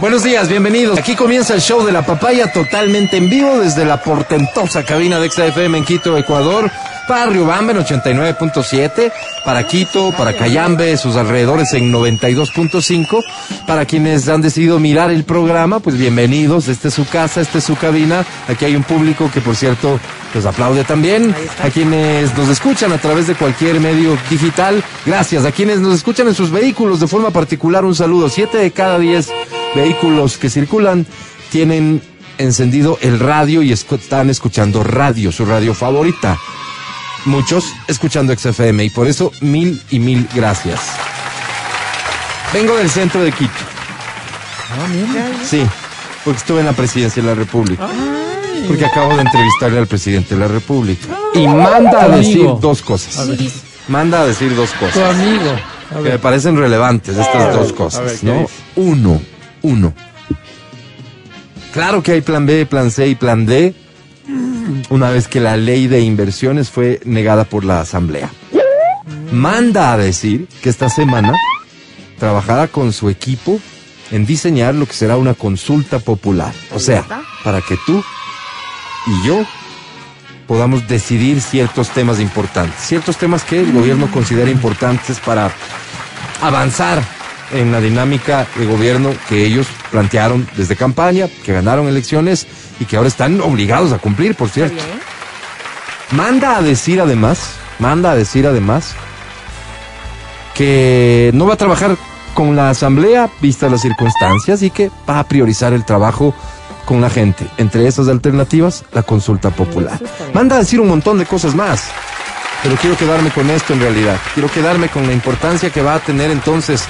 Buenos días, bienvenidos. Aquí comienza el show de la papaya totalmente en vivo desde la portentosa cabina de XFM en Quito, Ecuador. Para Riobamba en 89.7, para Quito, para Cayambe, sus alrededores en 92.5. Para quienes han decidido mirar el programa, pues bienvenidos. Esta es su casa, esta es su cabina. Aquí hay un público que, por cierto, los aplaude también. A quienes nos escuchan a través de cualquier medio digital, gracias. A quienes nos escuchan en sus vehículos de forma particular, un saludo. Siete de cada diez vehículos que circulan tienen encendido el radio y están escuchando radio, su radio favorita. Muchos escuchando XFM y por eso mil y mil gracias. Vengo del centro de Quito. Sí, porque estuve en la presidencia de la República. Porque acabo de entrevistarle al presidente de la República. Y manda a decir amigo. dos cosas. Manda a decir dos cosas Tu amigo. A que me parecen relevantes estas dos ver, cosas, ¿qué ¿no? Uno, uno. Claro que hay plan B, plan C y plan D, una vez que la ley de inversiones fue negada por la Asamblea. Manda a decir que esta semana trabajará con su equipo en diseñar lo que será una consulta popular. O sea, para que tú y yo podamos decidir ciertos temas importantes, ciertos temas que el gobierno considera importantes para avanzar en la dinámica de gobierno que ellos plantearon desde campaña, que ganaron elecciones y que ahora están obligados a cumplir, por cierto. Manda a decir además, manda a decir además que no va a trabajar con la asamblea vistas las circunstancias y que va a priorizar el trabajo con la gente. Entre esas alternativas, la consulta popular. Manda a decir un montón de cosas más. Pero quiero quedarme con esto en realidad. Quiero quedarme con la importancia que va a tener entonces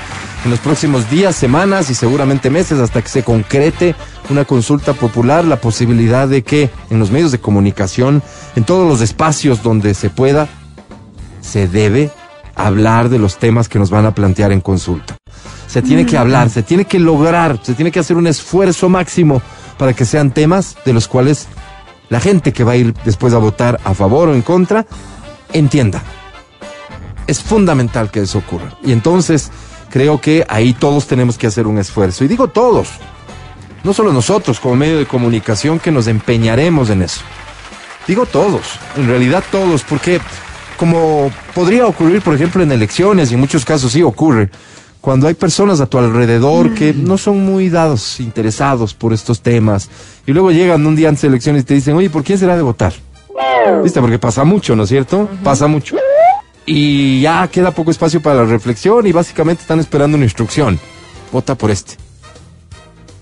en los próximos días, semanas y seguramente meses hasta que se concrete una consulta popular, la posibilidad de que en los medios de comunicación, en todos los espacios donde se pueda, se debe hablar de los temas que nos van a plantear en consulta. Se tiene que hablar, se tiene que lograr, se tiene que hacer un esfuerzo máximo para que sean temas de los cuales la gente que va a ir después a votar a favor o en contra entienda. Es fundamental que eso ocurra. Y entonces creo que ahí todos tenemos que hacer un esfuerzo. Y digo todos, no solo nosotros como medio de comunicación que nos empeñaremos en eso. Digo todos, en realidad todos, porque como podría ocurrir, por ejemplo, en elecciones, y en muchos casos sí ocurre, cuando hay personas a tu alrededor que no son muy dados, interesados por estos temas, y luego llegan un día antes de elecciones y te dicen, oye, ¿por quién será de votar? ¿Viste? Porque pasa mucho, ¿no es cierto? Pasa mucho. Y ya queda poco espacio para la reflexión y básicamente están esperando una instrucción. Vota por este.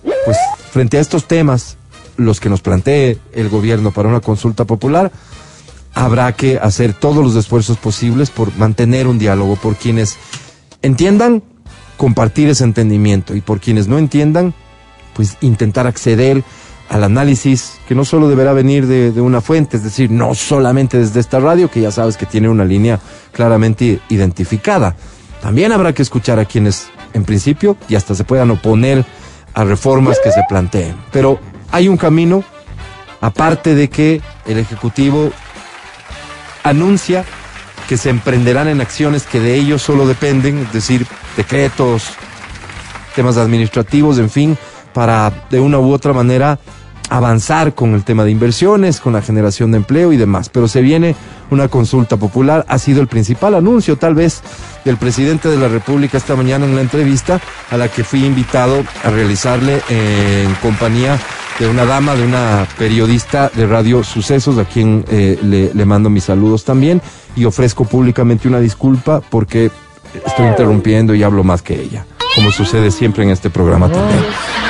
Pues frente a estos temas, los que nos plantee el gobierno para una consulta popular, habrá que hacer todos los esfuerzos posibles por mantener un diálogo, por quienes entiendan, compartir ese entendimiento y por quienes no entiendan, pues intentar acceder al análisis que no solo deberá venir de, una fuente, es decir, no solamente desde esta radio, que ya sabes que tiene una línea claramente identificada. También habrá que escuchar a quienes, en principio, y hasta se puedan oponer a reformas que se planteen. Pero hay un camino, aparte de que el Ejecutivo anuncia que se emprenderán en acciones que de ellos solo dependen, es decir, decretos, temas administrativos, en fin, para de una u otra manera avanzar con el tema de inversiones, con la generación de empleo y demás. Pero se viene una consulta popular, ha sido el principal anuncio tal vez del presidente de la República esta mañana en la entrevista a la que fui invitado a realizarle en compañía de una dama, de una periodista de Radio Sucesos, a quien eh, le, le mando mis saludos también. Y ofrezco públicamente una disculpa porque estoy interrumpiendo y hablo más que ella, como sucede siempre en este programa también.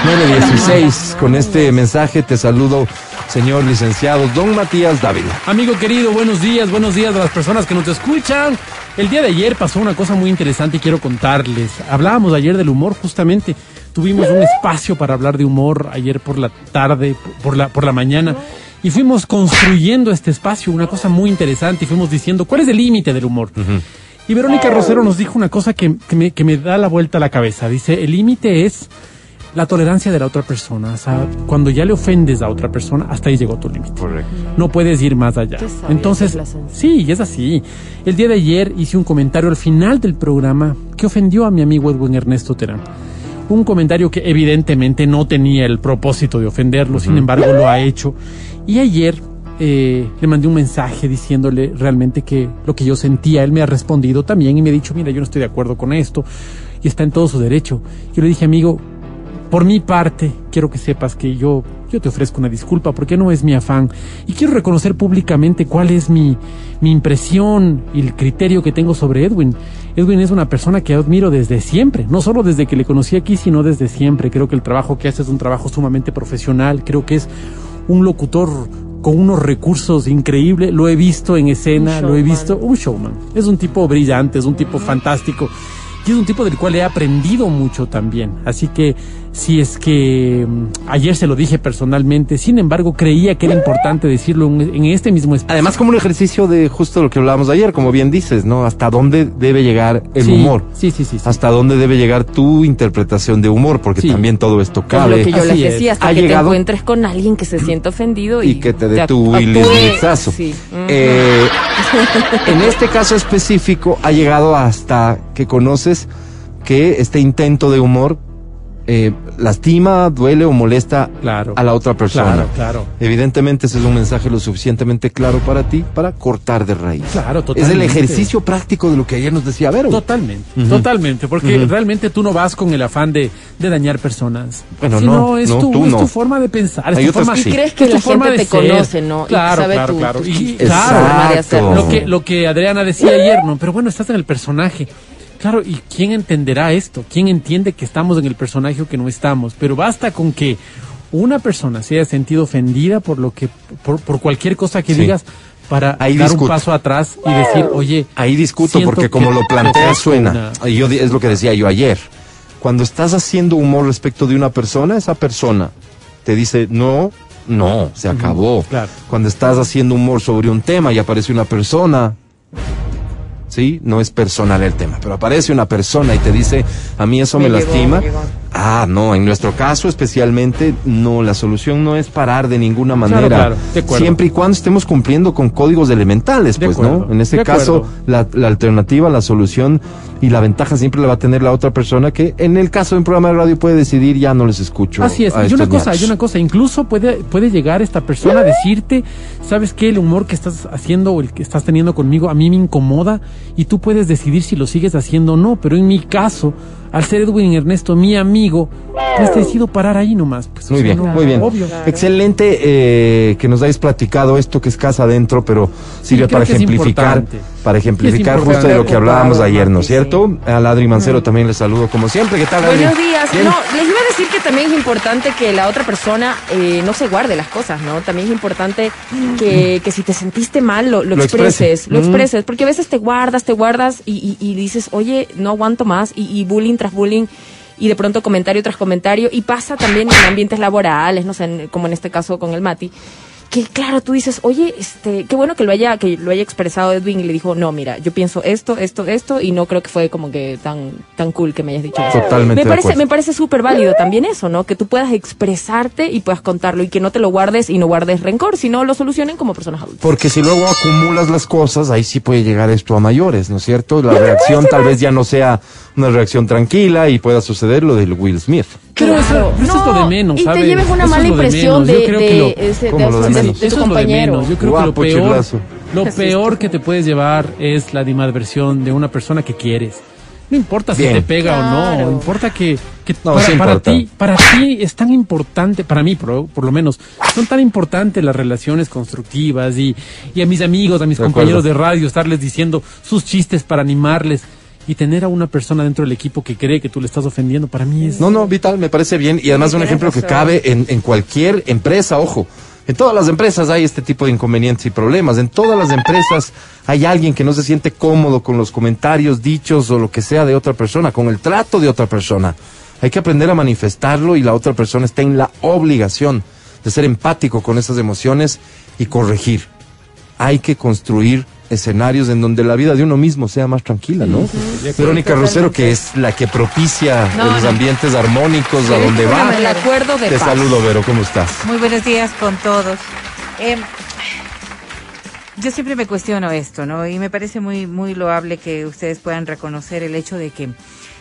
916, con este mensaje te saludo, señor licenciado Don Matías Dávila. Amigo querido, buenos días, buenos días a las personas que nos escuchan. El día de ayer pasó una cosa muy interesante y quiero contarles. Hablábamos ayer del humor, justamente. Tuvimos un espacio para hablar de humor ayer por la tarde, por la, por la mañana. Y fuimos construyendo este espacio, una cosa muy interesante, y fuimos diciendo cuál es el límite del humor. Y Verónica Rosero nos dijo una cosa que, que me, que me da la vuelta a la cabeza. Dice, el límite es la tolerancia de la otra persona. O sea, cuando ya le ofendes a otra persona, hasta ahí llegó tu límite. Correcto. No puedes ir más allá. Entonces, sí, es así. El día de ayer hice un comentario al final del programa que ofendió a mi amigo Edwin Ernesto Terán. Un comentario que evidentemente no tenía el propósito de ofenderlo, sin embargo lo ha hecho. Y ayer eh, le mandé un mensaje diciéndole realmente que lo que yo sentía, él me ha respondido también y me ha dicho, mira, yo no estoy de acuerdo con esto y está en todo su derecho. Yo le dije, amigo, por mi parte, quiero que sepas que yo, yo te ofrezco una disculpa porque no es mi afán. Y quiero reconocer públicamente cuál es mi, mi impresión y el criterio que tengo sobre Edwin. Edwin es una persona que admiro desde siempre, no solo desde que le conocí aquí, sino desde siempre. Creo que el trabajo que hace es un trabajo sumamente profesional. Creo que es un locutor con unos recursos increíbles. Lo he visto en escena, lo he visto. Un showman. Es un tipo brillante, es un tipo fantástico. Y es un tipo del cual he aprendido mucho también. Así que si es que mm, ayer se lo dije personalmente, sin embargo creía que era importante decirlo en, en este mismo espacio. Además, como un ejercicio de justo lo que hablábamos ayer, como bien dices, ¿no? Hasta dónde debe llegar el Sí, humor. Sí, sí, sí. sí. Hasta dónde debe llegar tu interpretación de humor, porque Sí. también todo esto lo cabe. que yo Así les es. decía, hasta Ha que llegado- te encuentres con alguien que se siente ofendido y, y que te dé tu Smithazo. Sí. Eh, en este caso específico ha llegado hasta que conoces que este intento de humor eh, lastima, duele o molesta Claro. a la otra persona. Claro, claro. Evidentemente ese es un mensaje lo suficientemente claro para ti para cortar de raíz. Claro, Es totalmente. el ejercicio práctico de lo que ayer nos decía Vero. Totalmente, totalmente, porque realmente tú no vas con el afán de, de dañar personas. Bueno, sino no, es, no, tu, tú es no. tu forma de pensar. Es Hay tu otras forma, que sí. Y crees que es tu la forma gente de te ser. conoce, ¿no? Y Claro, sabe claro, tu- claro. tu- Y, lo que, lo que Adriana decía ayer, ¿no? Pero bueno, estás en el personaje. Claro, ¿y quién entenderá esto? ¿Quién entiende que estamos en el personaje o que no estamos? Pero basta con que una persona se haya sentido ofendida por lo que, por, por cualquier cosa que Sí. digas para Ahí dar discuto. un paso atrás y decir, oye, Ahí discuto porque que como lo te plantea suena. una- Y yo di- es lo que decía yo ayer. Cuando estás haciendo humor respecto de una persona, esa persona te dice no, no, se acabó. claro. Cuando estás haciendo humor sobre un tema y aparece una persona, sí, no es personal el tema, pero aparece una persona y te dice a mí eso me, Me llegó, lastima. me. Ah, no, en nuestro caso especialmente, no, la solución no es parar de ninguna manera. claro, de acuerdo. Siempre y cuando estemos cumpliendo con códigos elementales, pues, acuerdo, ¿no? En este caso, la, la alternativa, la solución y la ventaja siempre la va a tener la otra persona que en el caso de un programa de radio puede decidir ya no les escucho. Así es, a y una cosa, ñatos". y una cosa, incluso puede, puede llegar esta persona a decirte, sabes que el humor que estás haciendo o el que estás teniendo conmigo a mí me incomoda y tú puedes decidir si lo sigues haciendo o no, pero en mi caso, al ser Edwin Ernesto mi amigo, pues decido parar ahí nomás. Pues, Muy o sea, bien, no, muy bien. Obvio. Excelente eh, que nos hayas platicado esto que es casa adentro, pero sirve para ejemplificar, para ejemplificar justo de lo que hablábamos ayer, ¿no es Sí. cierto? A Ladri Mancero también le saludo como siempre. ¿Qué tal, Adri? Buenos días. Bien. No, les iba a decir que también es importante que la otra persona eh, no se guarde las cosas, ¿no? También es importante que, que si te sentiste mal lo, lo Lo expreses, exprese. lo Mm. expreses, porque a veces te guardas, te guardas y, y- y dices, oye, no aguanto más y, y bullying tras bullying y de pronto comentario tras comentario y pasa también en ambientes laborales, no sé, en- como en este caso con el Mati. Que claro, tú dices, oye, este, qué bueno que lo haya, que lo haya expresado Edwin y le dijo, no, mira, yo pienso esto, esto, esto, y no creo que fue como que tan, tan cool que me hayas dicho eso. Totalmente Me parece, me parece súper válido también eso, ¿no? Que tú puedas expresarte y puedas contarlo y que no te lo guardes y no guardes rencor, sino lo solucionen como personas adultas. Porque si luego acumulas las cosas, ahí sí puede llegar esto a mayores, ¿no es cierto? La reacción tal vez ya no sea una reacción tranquila y pueda suceder lo del Will Smith. Pero eso, eso es lo de menos, y ¿sabes? te lleves una Eso mala impresión menos. de, de, tu es lo de compañero. menos. Yo creo Guapo, que lo peor, lo peor que te puedes llevar es la animadversión de una persona que quieres. No importa si te pega o no, importa que, que No, para, sí para importa. ti, para ti es tan importante, para mí por, por lo menos, son tan importantes las relaciones constructivas y, y a mis amigos, a mis De compañeros acuerdo. de radio, estarles diciendo sus chistes para animarles y tener a una persona dentro del equipo que cree que tú le estás ofendiendo, para mí es... No, no, Vital, me parece bien. Y además un ejemplo que cabe en, en cualquier empresa, ojo. En todas las empresas hay este tipo de inconvenientes y problemas. En todas las empresas hay alguien que no se siente cómodo con los comentarios dichos o lo que sea de otra persona, con el trato de otra persona. Hay que aprender a manifestarlo y la otra persona está en la obligación de ser empático con esas emociones y corregir. Hay que construir escenarios en donde la vida de uno mismo sea más tranquila, ¿no? Verónica Rosero, que es la que propicia No, los no. ambientes armónicos a donde va. el acuerdo de Te paz. saludo, Vero, ¿cómo estás? Muy buenos días con todos. Eh, yo siempre me cuestiono esto, ¿no? Y me parece muy, muy loable que ustedes puedan reconocer el hecho de que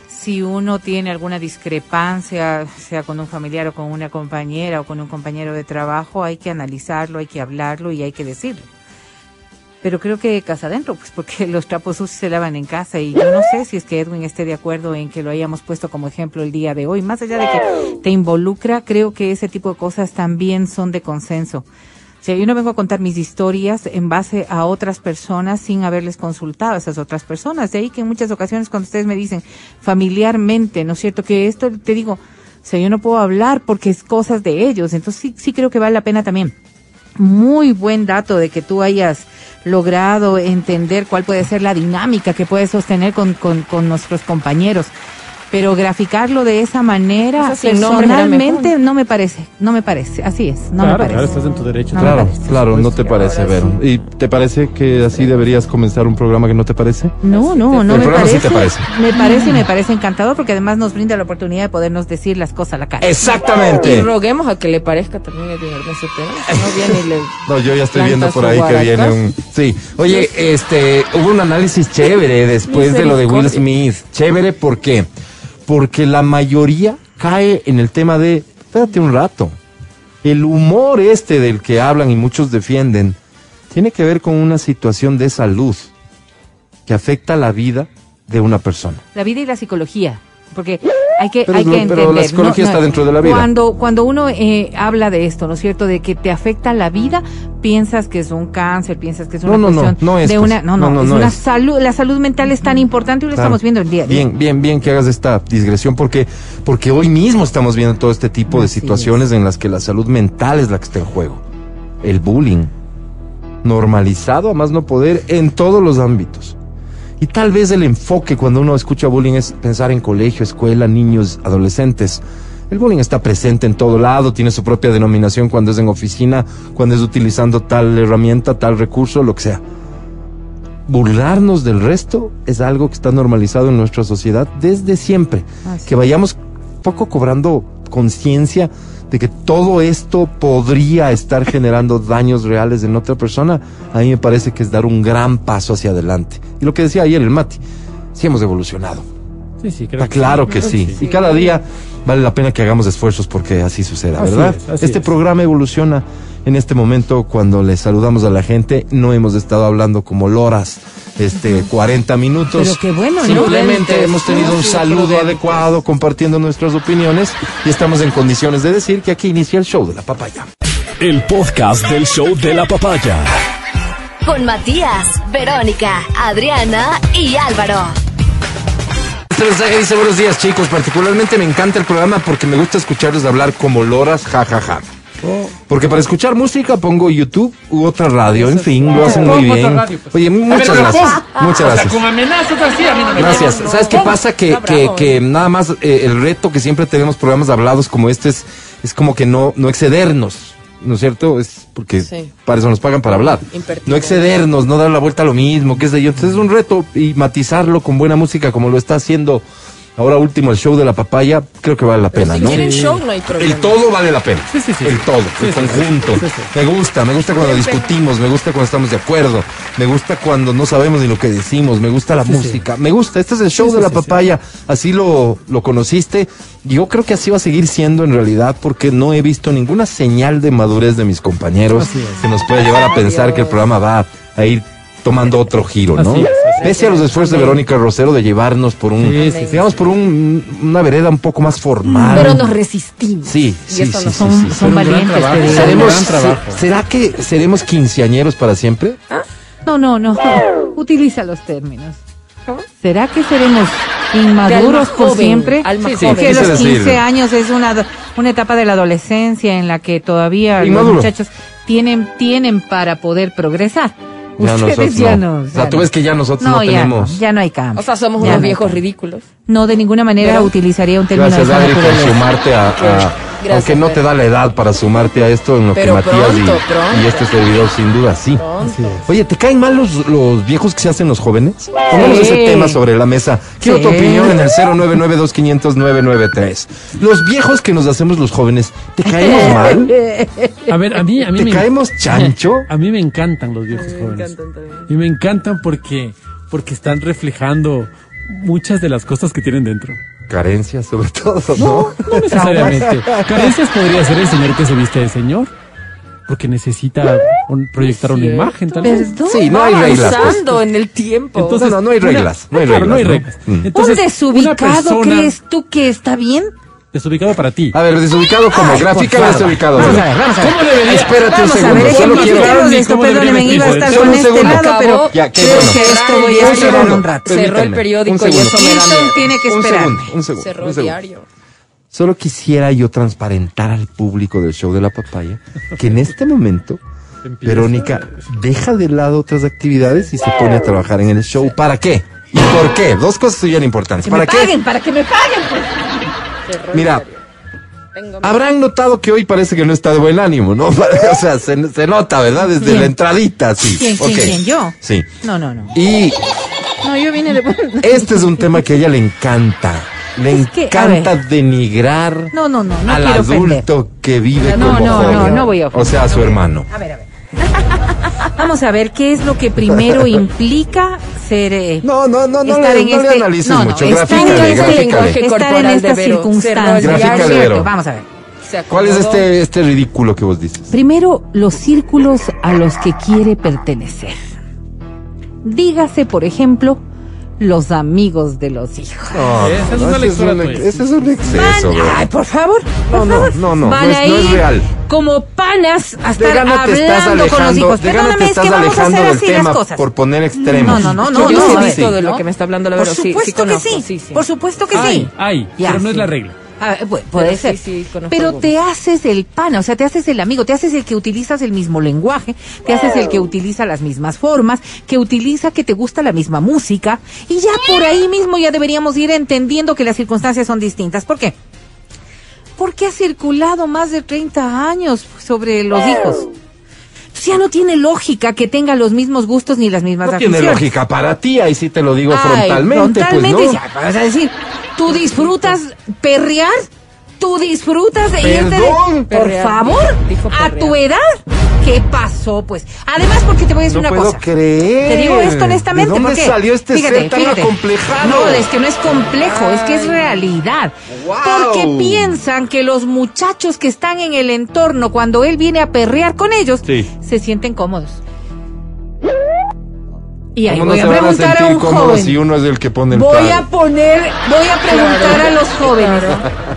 si uno tiene alguna discrepancia, sea con un familiar o con una compañera o con un compañero de trabajo, hay que analizarlo, hay que hablarlo y hay que decirlo. Pero creo que casa adentro, pues porque los trapos sucios se lavan en casa y yo no sé si es que Edwin esté de acuerdo en que lo hayamos puesto como ejemplo el día de hoy. Más allá de que te involucra, creo que ese tipo de cosas también son de consenso. O sea, yo no vengo a contar mis historias en base a otras personas sin haberles consultado a esas otras personas. De ahí que en muchas ocasiones cuando ustedes me dicen familiarmente, ¿no es cierto? Que esto te digo, o sea, yo no puedo hablar porque es cosas de ellos. Entonces sí, sí creo que vale la pena también muy buen dato de que tú hayas logrado entender cuál puede ser la dinámica que puedes sostener con, con, con nuestros compañeros. Pero graficarlo de esa manera, Eso personalmente, no me parece, no me parece, así es, no me claro, parece. claro, estás en tu derecho. No me Claro, parece. claro, no te parece, Vero. ¿Y te parece que así deberías comenzar un programa que no te parece? No, no, no El me programa sí parece, te parece. Me parece y me parece encantador porque además nos brinda la oportunidad de podernos decir las cosas a la cara. Y Exactamente. roguemos a que le parezca también Ernesto Pérez. No viene y le... No, yo ya estoy viendo por ahí que viene un... Sí. Oye, este, hubo un análisis chévere después de lo de Will. Smith. Chévere, ¿por qué? Porque la mayoría cae en el tema de, espérate un rato, el humor este del que hablan y muchos defienden, tiene que ver con una situación de salud que afecta la vida de una persona. La vida y la psicología. Porque hay que, Pero hay que lo- pero entender. la psicología está dentro de la vida. Cuando, cuando uno eh, habla de esto, ¿no es cierto? De que te afecta la vida, piensas que es un cáncer, piensas que es una No, no, no, cuestión no es, de pues. una, no, no, es una es. salud, la salud mental es tan importante y lo Claro. estamos viendo el día de hoy. Bien, bien, bien que hagas esta digresión porque, porque hoy mismo estamos viendo todo este tipo de Así situaciones en las que la salud mental es la que está en juego. El bullying. Normalizado a más no poder en todos los ámbitos. Y tal vez el enfoque cuando uno escucha bullying es pensar en colegio, escuela, niños, adolescentes. El bullying está presente en todo lado, tiene su propia denominación cuando es en oficina, cuando es utilizando tal herramienta, tal recurso, lo que sea burlarnos del resto es algo que está normalizado en nuestra sociedad desde siempre. Así que vayamos poco cobrando conciencia de que todo esto podría estar generando daños reales en otra persona, a mí me parece que es dar un gran paso hacia adelante. Y lo que decía ayer el Mati, sí hemos evolucionado. Sí, sí, creo Está claro que sí. Y cada día vale la pena que hagamos esfuerzos porque así suceda, Así ¿verdad? es, así este es. programa evoluciona en este momento cuando le saludamos a la gente. No hemos estado hablando como loras este 40 minutos. Pero qué bueno, ¿no? Simplemente hemos tenido un saludo adecuado, compartiendo nuestras opiniones y estamos en condiciones de decir que aquí inicia el show de la papaya. El podcast del show de la papaya. Con Matías, Verónica, Adriana y Álvaro. Este mensaje dice buenos días chicos, particularmente me encanta el programa porque me gusta escucharles hablar como loras, jajaja. Porque para escuchar música pongo YouTube u otra radio, en fin, lo hacen muy bien. Oye, muchas gracias. Muchas gracias. con amenazas así, a mí no me Gracias. ¿Sabes qué pasa? Que, que, que nada más eh, el reto que siempre tenemos programas hablados como este es, es como que no, no excedernos, ¿no es cierto? Es porque Sí. para eso nos pagan para hablar. No excedernos, no dar la vuelta a lo mismo, qué sé yo. Entonces es un reto y matizarlo con buena música como lo está haciendo ahora último el show de la papaya, creo que vale la pena, si ¿no? quieren show, no hay problema. El todo vale la pena. Sí, sí, sí. El todo, Sí, el sí, conjunto. sí, sí. Me gusta, me gusta cuando discutimos, me gusta cuando estamos de acuerdo, me gusta cuando no sabemos ni lo que decimos, me gusta la Sí, sí. música, me gusta. Este es el show Sí, sí, de la sí, sí. papaya, así lo, lo conociste. Yo creo que así va a seguir siendo en realidad porque no he visto ninguna señal de madurez de mis compañeros que nos puede llevar a pensar que el programa va a ir tomando otro giro, ¿no? Así es. Pese a los esfuerzos de Verónica Rosero de llevarnos por un, Sí, sí, sí, digamos, por un, una vereda un poco más formal. Pero nos resistimos. Sí, sí, sí, no Son, sí. son gran valientes. ¿Seremos, gran trabajo. se- ¿Será que seremos quinceañeros para siempre? No, no, no. Utiliza los términos. ¿Será que seremos inmaduros por joven, siempre? alma Sí, sí, joven. Los decir. 15 años es una, una etapa de la adolescencia en la que todavía Inmaduro. los muchachos tienen, tienen para poder progresar. Ya Ustedes nosotros ya no. no. O sea, ya tú no. ves que ya nosotros no, ya tenemos. no, ya no hay cambio. O sea, somos Ya unos no viejos ridículos. No, de ninguna manera Pero- utilizaría un término Gracias, de esa Adri, por sumarte a, a- Gracias, Aunque no te da la edad para sumarte a esto en lo Pero que Matías y- pronto, y, este servidor sin duda sí. Oye, ¿te caen mal los, los viejos que se hacen los jóvenes? Pongamos Sí. ese tema sobre la mesa. Quiero tu Sí. opinión en el 0992500 Los viejos que nos hacemos los jóvenes, ¿te caemos mal? A ver, a mí, a mí ¿Te me caemos chancho? A mí me encantan los viejos jóvenes. encantan también. Y me encantan porque, porque están reflejando muchas de las cosas que tienen dentro. Carencias sobre todo, ¿no? No necesariamente. Carencias podría ser el señor que se viste de señor. Porque necesita un- proyectar una imagen, tal vez. Sí, no hay reglas. pues. en el tiempo. Entonces, no, no hay una- reglas, no hay claro, no hay reglas. Mm. Entonces, ¿Un desubicado una persona- crees tú que está bien? Desubicado para ti. A ver, desubicado como Ay, gráfica favor. desubicado. Vamos ¿no? a ver, vamos a ver. ¿Cómo debería? Espérate Vamos un a segundo, ver, solo quiero... de este lado, pero Acabó. Ya, qué creo bueno. que esto voy a Un esperar segundo. un rato. Cerró el periódico y eso me da Hilton miedo. tiene que Un esperar. segundo, un segundo. Cerró un el segundo. diario. Solo quisiera yo transparentar al público del show de la papaya que en este momento. Verónica deja de lado otras actividades y se pone a trabajar en el show. ¿Para qué? ¿Y por qué? Dos cosas bien importantes. Que ¿Para me qué? paguen, para que me paguen. pues. Mira, habrán notado que hoy parece que no está de buen ánimo, ¿no? O sea, se, se nota, ¿verdad? Desde ¿Quién? la entradita, sí. ¿Quién, quién? ¿Yo? Sí. No, no, no. Y No, yo vine de... este es un tema que a ella le encanta. Le Es que, a encanta denigrar No, no, no, no al ofender. adulto que vive No, como no, joven. no, no voy a O ofender. sea, a su hermano. A ver, a ver. Vamos a ver qué es lo que primero implica ser... eh, No, no, no, no, estar le, en no le este- analices no, no, mucho. en este estar en de circunstancia. Vamos a ver. ¿Cuál es este, este ridículo que vos dices? Primero, los círculos a los que quiere pertenecer. Dígase, por ejemplo, los amigos de los hijos. No, Esa es no, una ese, es lectura un, ese es un exceso, ay, por favor. No, por no, favor. no, no, Van no es- a no es real. como panas a estar gana te estás hablando con los alejando, hijos. Perdóname, te es estás que vamos a alejando hacer así tema las cosas. por poner extremos. No, no, no, Yo no, sí no, he visto de lo ¿no? que me está hablando la Por Vero. Sí, sí supuesto que sí. sí, sí. Por supuesto que Hay, sí. hay, Ya, pero no es la regla. A ver, pu- puede Pero ser. sí, Pero algunos. te haces el pana, o sea, te haces el amigo, te haces el que utilizas el mismo lenguaje, te haces el que utiliza las mismas formas, que utiliza que te gusta la misma música, y ya por ahí mismo ya deberíamos ir entendiendo que las circunstancias son distintas. ¿Por qué? Porque ha circulado más de 30 años sobre los hijos. Ya no tiene lógica que tenga los mismos gustos ni las mismas No tiene lógica para ti, ahí sí te lo digo Ay, frontalmente, frontalmente, pues no. ya, vas a decir, ¿tú disfrutas perrear? ¿Tú disfrutas de irte de-. Por Perrear, favor, dijo a tu edad, ¿qué pasó? Pues, además, porque te voy a decir No una puedo cosa. creer. Te digo esto honestamente. ¿De dónde ¿por qué? salió este Fíjate, ser tan fíjate. acomplejado? No, es que no es complejo, es que es realidad. Wow. Porque piensan que los muchachos que están en el entorno, cuando él viene a perrear con ellos, Sí. se sienten cómodos. Y ahí ¿Cómo no voy se a a preguntar a sentir un joven. si uno es el que pone el Voy a poner, voy a preguntar a los jóvenes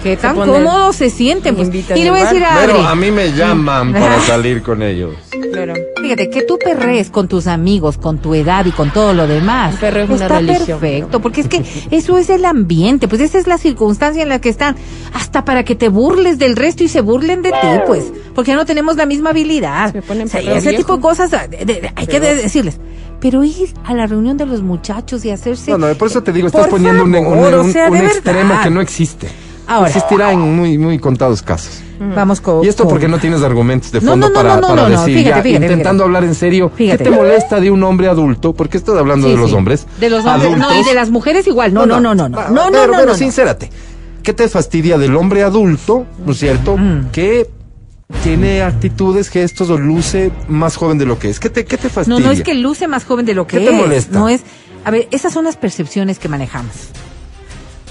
qué tan ponen- cómodos se sienten. pues. Y le voy a decir a Pero Adri, a mí me llaman para salir con ellos. Claro. fíjate, que tú perrees con tus amigos, con tu edad y con todo lo demás. El perreo es una está religión, perfecto, pero- porque es que eso es el ambiente, pues esa es la circunstancia en la que están. Hasta para que te burles del resto y se burlen de ti, pues, porque no tenemos la misma habilidad. Se ponen O sea, ese viejo. tipo de cosas de- de- de- hay que de- decirles. Pero ir a la reunión de los muchachos y hacerse... No, no, por eso te digo, estás poniendo un, un- favor, o un- sea, un de extremo verdad. que no existe. Ahora. Existirá en muy, muy contados casos. Vamos con... Y esto porque no tienes argumentos de fondo no, no, para, no, no, para no, no, decir, fíjate, ya, fíjate, intentando fíjate. hablar en serio, Fíjate. ¿qué te molesta de un hombre adulto? ¿Por qué estás hablando Sí, de los sí. hombres? De los hombres, no, y adultos? de las mujeres igual. No, no, no, no, no. No, no, pero, no, pero no, no. sincérate, ¿qué te fastidia del hombre adulto, no es cierto? Mm. Que tiene actitudes, gestos o luce más joven de lo que es. ¿Qué te, qué te fastidia? No, no es que luce más joven de lo que ¿Qué te es. molesta? No es. A ver, esas son las percepciones que manejamos.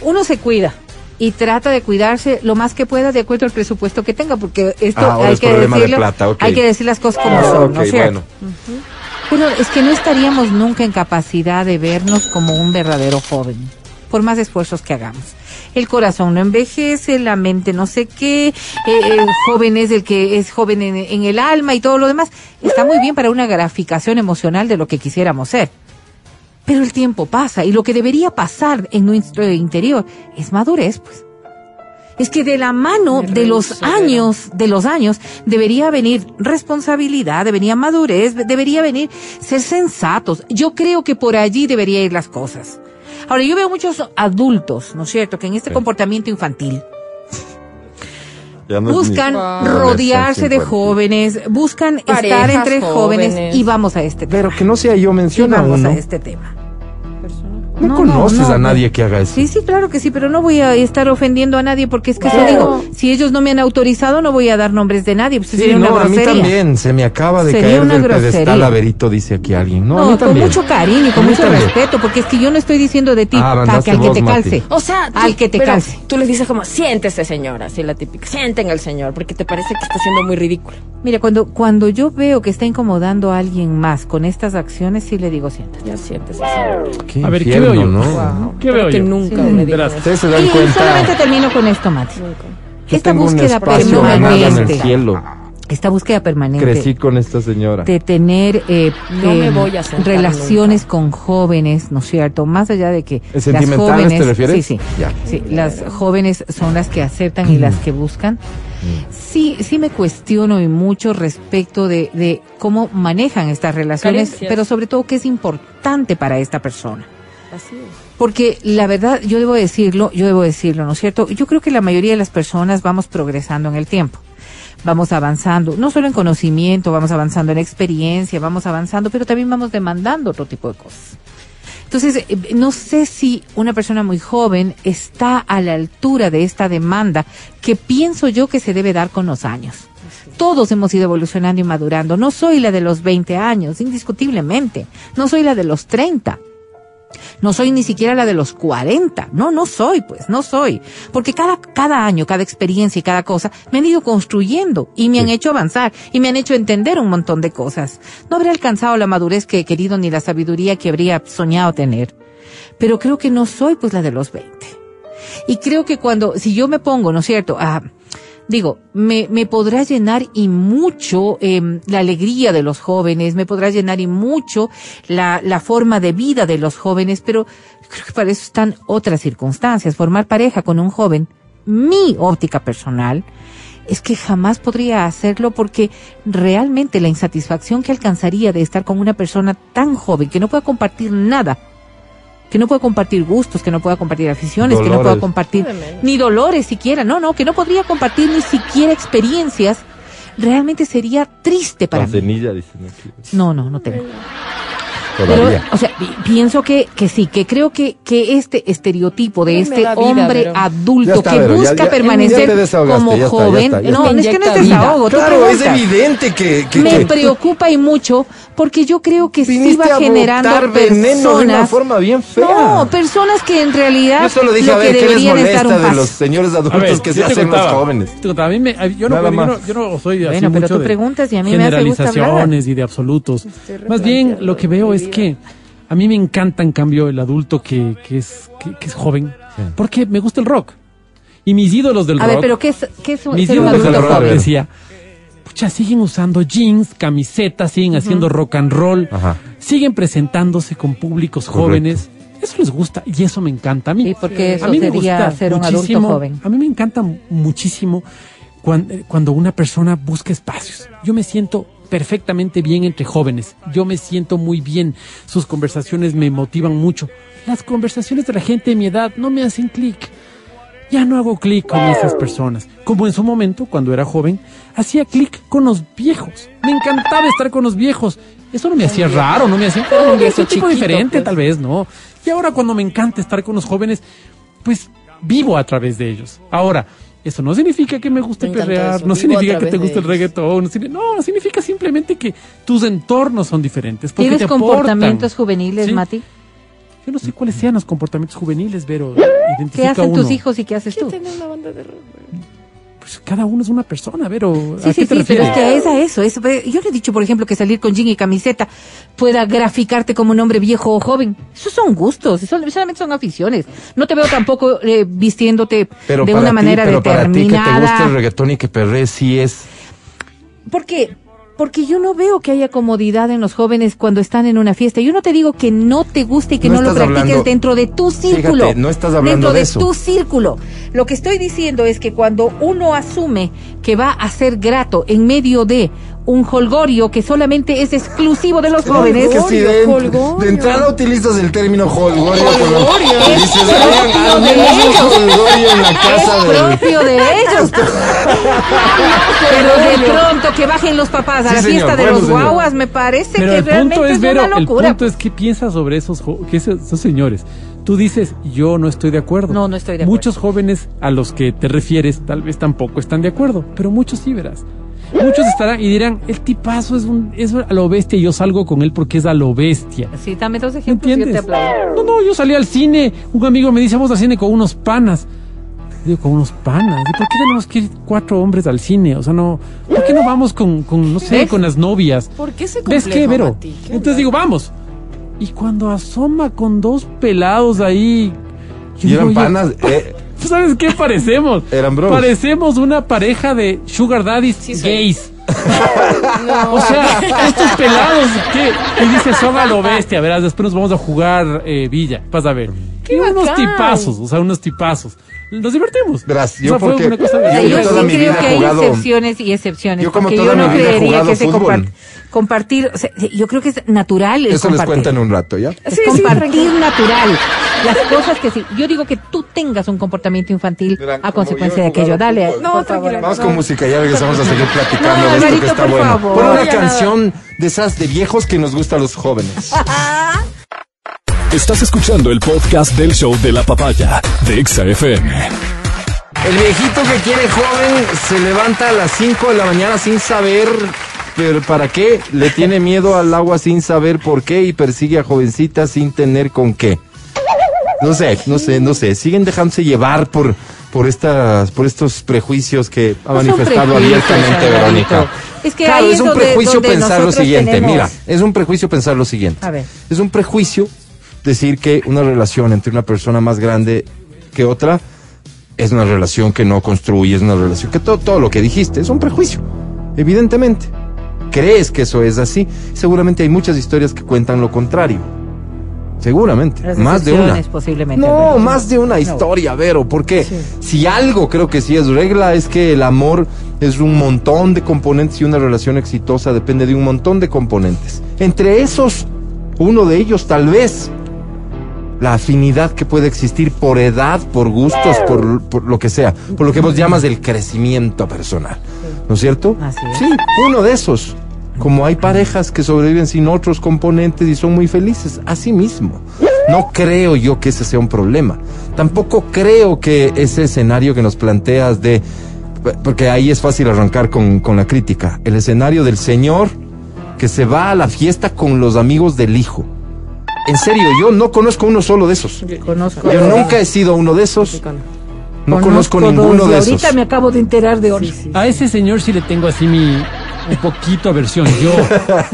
Uno se cuida y trata de cuidarse lo más que pueda de acuerdo al presupuesto que tenga, porque esto Ah, hay que de decirlo. plata. Hay que decir las cosas como Ah, son, ok, ¿no es cierto? bueno. Pero es que no estaríamos nunca en capacidad de vernos como un verdadero joven, por más esfuerzos que hagamos. El corazón no envejece, la mente no sé qué, eh, el joven es el que es joven en, en el alma y todo lo demás. Está muy bien para una graficación emocional de lo que quisiéramos ser. Pero el tiempo pasa y lo que debería pasar en nuestro interior es madurez, pues. Es que de la mano de los años, de los años, debería venir responsabilidad, debería madurez, debería venir ser sensatos. Yo creo que por allí debería ir las cosas. Ahora, yo veo muchos adultos, ¿no es cierto?, que en este comportamiento infantil Ya no es buscan ni rodearse de jóvenes, buscan estar entre jóvenes. jóvenes. y vamos a este tema. Pero que no sea yo Y menciona vamos uno. a este tema. No, No, conoces no, no, a nadie que haga eso. Sí, sí, claro que sí, pero no voy a estar ofendiendo a nadie porque es que eso digo, si ellos no me han autorizado no voy a dar nombres de nadie, pues Sí, sería una no, a mí grosería. también. Se me acaba de Sería caer una del pedestal grosería. Averito, dice aquí alguien. No, a mí con mucho cariño y con mucho también. respeto, porque es que yo no estoy diciendo de ti Ah, que al que te Mati. calce. O sea, tú- al que te pero calce. Tú les dices como, siéntese señora, así la típica, sienten al señor, porque te parece que está siendo muy ridículo. Mira, cuando cuando yo veo que está incomodando a alguien más con estas acciones, sí le digo siéntate. Ya siéntese señor. Qué A ver, ¿qué veo yo? ¿no? ¿Qué Espero veo que yo? nunca Sí, me. Ustedes se dan Y cuenta. solamente termino con esto, Mati. Yo Esta tengo búsqueda ganado en el permanente. cielo. Esta búsqueda permanente. Crecí con esta señora. de tener eh, No eh, me voy a sentar relaciones con jóvenes, ¿no es cierto? Más allá de que las ¿Sentimentales jóvenes, te refieres? sí, sí, Ya. sí, las jóvenes son las que aceptan y las que buscan. Sí, sí me cuestiono y mucho respecto de, de cómo manejan estas relaciones, Carencias. pero sobre todo qué es importante para esta persona. Así es. Porque la verdad, yo debo decirlo, yo debo decirlo, ¿no es cierto? Yo creo que la mayoría de las personas vamos progresando en el tiempo. Vamos avanzando, no solo en conocimiento, vamos avanzando en experiencia, vamos avanzando, pero también vamos demandando otro tipo de cosas. Entonces, eh, no sé si una persona muy joven está a la altura de esta demanda que pienso yo que se debe dar con los años. Todos hemos ido evolucionando y madurando. No soy la de los 20 años, indiscutiblemente. No soy la de los 30. No soy ni siquiera la de los 40. No, no soy, pues, no soy. Porque cada, cada año, cada experiencia y cada cosa me han ido construyendo y me han hecho avanzar y me han hecho entender un montón de cosas. No habré alcanzado la madurez que he querido ni la sabiduría que habría soñado tener. Pero creo que no soy, pues, la de los 20. Y creo que cuando, si yo me pongo, ¿no es cierto?, a, digo, me, me podrá llenar y mucho em, la alegría de los jóvenes, me podrá llenar y mucho la, la forma de vida de los jóvenes, pero creo que para eso están otras circunstancias. Formar pareja con un joven, mi óptica personal, es que jamás podría hacerlo porque realmente la insatisfacción que alcanzaría de estar con una persona tan joven que no pueda compartir nada, que no pueda compartir gustos, que no pueda compartir aficiones, que no pueda compartir ni dolores siquiera, no, no, que no podría compartir ni siquiera experiencias, realmente sería triste para mí. Dicen aquí. No, no, no tengo. Pero, o sea, pi- pienso que, que sí, que creo que, que este estereotipo de este da vida, hombre Vero. Ya adulto está, que Vero, ya- busca ya- ya permanecer desahogaste, como ya está, ya joven, está, ya no, es que no es desahogo, Claro, es evidente que, que, me que preocupa y mucho porque yo creo que sí va generando veneno de una personas forma bien fea. no personas que en realidad Yo solo dije, lo a ver, que ¿qué les deberían estar molesta un de los señores adultos ver, que se hacen contaba, jóvenes? te contaba, a mí me- yo, no, yo, no, más. yo no soy así Bueno, pero mucho tú de preguntas y a mí me hace gusto hablar. generalizaciones y de absolutos. Más bien, lo que veo es que a mí me encanta, en cambio, el adulto que, que, es, que, que es joven, porque me gusta el rock. Y mis ídolos del a rock, ver pero qué es, qué es un, mis ídolos del rock, joven decía, pucha, siguen usando jeans, camisetas, siguen haciendo rock and roll, Ajá. siguen presentándose con públicos Correcto. jóvenes. Eso les gusta y eso me encanta a mí. Sí, porque eso a mí me gusta ser un adulto muchísimo- joven. A mí me encanta muchísimo cuando, cuando una persona busca espacios. Yo me siento perfectamente bien entre jóvenes. Yo me siento muy bien. Sus conversaciones me motivan mucho. Las conversaciones de la gente de mi edad no me hacen clic. Ya no hago clic con esas personas. Como en su momento, cuando era joven, hacía clic con los viejos. Me encantaba estar con los viejos. Eso no me hacía raro, no me hacía... un No, un tipo diferente, pues. tal vez, ¿no? Y ahora cuando me encanta estar con los jóvenes, pues vivo a través de ellos. Ahora, eso no significa que me guste Me perrear, eso, no vivo significa que te guste el reggaetón, no, signi- no, significa simplemente que tus entornos son diferentes. Porque ¿Tienes te aportan. comportamientos juveniles, Sí. Mati? Yo no sé cuáles sean los comportamientos juveniles, pero ¿Qué hacen uno. tus hijos y qué haces tú? Tiene una banda de rock. Pues cada uno es una persona, pero Sí, ¿a sí, qué te sí, pero es que es a eso, eso. Yo le he dicho, por ejemplo, que salir con jean y camiseta pueda graficarte como un hombre viejo o joven. Esos son gustos, eso solamente son aficiones. No te veo tampoco eh, vistiéndote Pero de una ti, manera pero para ti que te gusta el determinada. reggaetón y que perrees, sí es... ¿Por qué? Porque yo no veo que haya comodidad en los jóvenes cuando están en una fiesta. Yo no te digo que no te guste y que No no, lo practiques hablando- dentro de tu círculo. Fíjate, no estás hablando dentro de de, eso. tu círculo. Lo que estoy diciendo es que cuando uno asume que va a ser grato en medio de un holgorio que solamente es exclusivo de los jóvenes. Que si de, Holgorio. de entrada utilizas el término holgorio. Holgorio. dices, Es "Oigan, propio de ellos". holgorio en la casa propio de ellos. Pero de pronto que bajen los papás a Sí, la señor, fiesta de bueno, los señor. guaguas, me parece Pero que el realmente punto es, es Vero, una el locura. punto es qué piensas sobre esos, que esos, esos señores. Tú dices, yo no estoy de acuerdo. No, no estoy de acuerdo. Muchos jóvenes a los que te refieres tal vez tampoco están de acuerdo, pero muchos sí verás. Muchos estarán y dirán, el tipazo es, un, es a lo bestia y yo salgo con él porque es a lo bestia. Sí, dame dos ¿Me ejemplos yo te entiendes? aplaudo. No, no, yo salí al cine, un amigo me dice, vamos al cine con unos panas. Digo, con unos panas. ¿Y por qué tenemos que ir cuatro hombres al cine? O sea, no, ¿por qué no vamos con, con no sé, ¿Ves? con las novias? ¿Por qué se ¿Ves qué, Vero? Entonces digo, vamos. Y cuando asoma con dos pelados ahí. yo Y eran digo, panas, eh, ¿Sabes qué parecemos? Eran bros. Parecemos una pareja de sugar daddies gays. O sea, estos pelados que y dice son a lo bestia, verás, después nos vamos a jugar eh, Villa, vas a ver. ¡Qué Y unos bacán! tipazos, o sea, unos tipazos. Nos divertimos. Verás, O yo fue porque- una cosa yo de- porque yo toda sí mi creo vida que hay jugado- excepciones y excepciones. Yo como toda yo no mi vida he creería que se compart- compartir, o sea, yo creo que es natural el Eso les compartir. cuento en un rato, ¿ya? Es Sí, compartir natural. Las cosas que sí. Yo digo que tú tengas un comportamiento infantil Verán, a consecuencia de aquello. Dale. No, tranquila. Vamos con música, ya regresamos a seguir platicando No, Alvarito, que está por bueno. favor. Pon una Ya nada. canción de esas de viejos que nos gusta a los jóvenes. Estás escuchando el podcast del show de la papaya de Exa FM. El viejito que quiere joven se levanta a las 5 de la mañana sin saber pero para qué, le tiene miedo al agua sin saber por qué y persigue a jovencitas sin tener con qué. No sé, no sé, no sé. Siguen dejándose llevar por por estas por estos prejuicios que ha No son manifestado abiertamente. Verónica. Es que claro, ahí es es un donde- prejuicio donde pensar lo siguiente. tenemos- Mira, es un prejuicio pensar lo siguiente. A ver. Es un prejuicio decir que una relación entre una persona más grande que otra es una relación que no construye, es una relación que todo, todo lo que dijiste es un prejuicio, evidentemente. Crees que eso es así, seguramente hay muchas historias que cuentan lo contrario. Seguramente, Las más de una. posiblemente. No, más de una historia, Vero, porque si algo creo que sí es regla es que el amor es un montón de componentes y una relación exitosa depende de un montón de componentes. Entre esos, uno de ellos tal vez la afinidad que puede existir por edad, por gustos, por, por lo que sea, por lo que vos llamas el crecimiento personal. ¿No es cierto? Así es. Sí, uno de esos. Como hay parejas que sobreviven sin otros componentes y son muy felices, así mismo. No creo yo que ese sea un problema. Tampoco creo que ese escenario que nos planteas de... Porque ahí es fácil arrancar con, con la crítica. El escenario del señor que se va a la fiesta con los amigos del hijo. En serio, yo no conozco uno solo de esos. Conozco. Yo nunca he sido uno de esos. No conozco ninguno dos, de esos. Ahorita me acabo de enterar de otro. A ese señor sí le tengo así mi un poquito aversión. Yo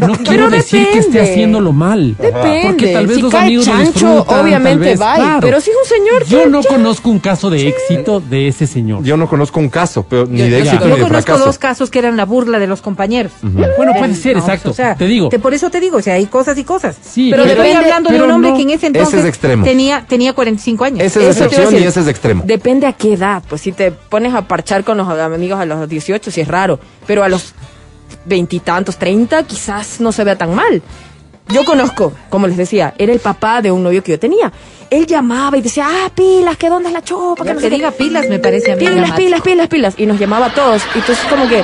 no quiero decir que esté haciéndolo mal. Depende. Porque tal vez si los cae amigos lo chancho, disfrutan, tal obviamente va. claro. Pero si es un señor, Yo no ya- conozco un caso de éxito de ese señor. Yo no conozco un caso, pero ni Yo- de yo- éxito Yo ni de conozco fracaso. dos casos que eran la burla de los compañeros. Bueno, puede ser, no, exacto. o sea, te digo. por eso te digo, o sea, hay cosas y cosas. Sí, pero, pero- estoy hablando de un hombre no- que en ese Ese es entonces tenía tenía 45 años. Esa es excepción y ese es extremo. Depende a qué edad. Pues si te pones a parchar con los amigos a los 18, sí es raro. Pero a los veintitantos, treinta, quizás no se vea tan mal. Yo conozco, como les decía, era el papá de un novio que yo tenía. Él llamaba y decía, ah, pilas, que dónde es la chopa, que no qué". diga pilas me parece a mí. Pilas, pilas, pilas, pilas. Y nos llamaba a todos. Y entonces como que,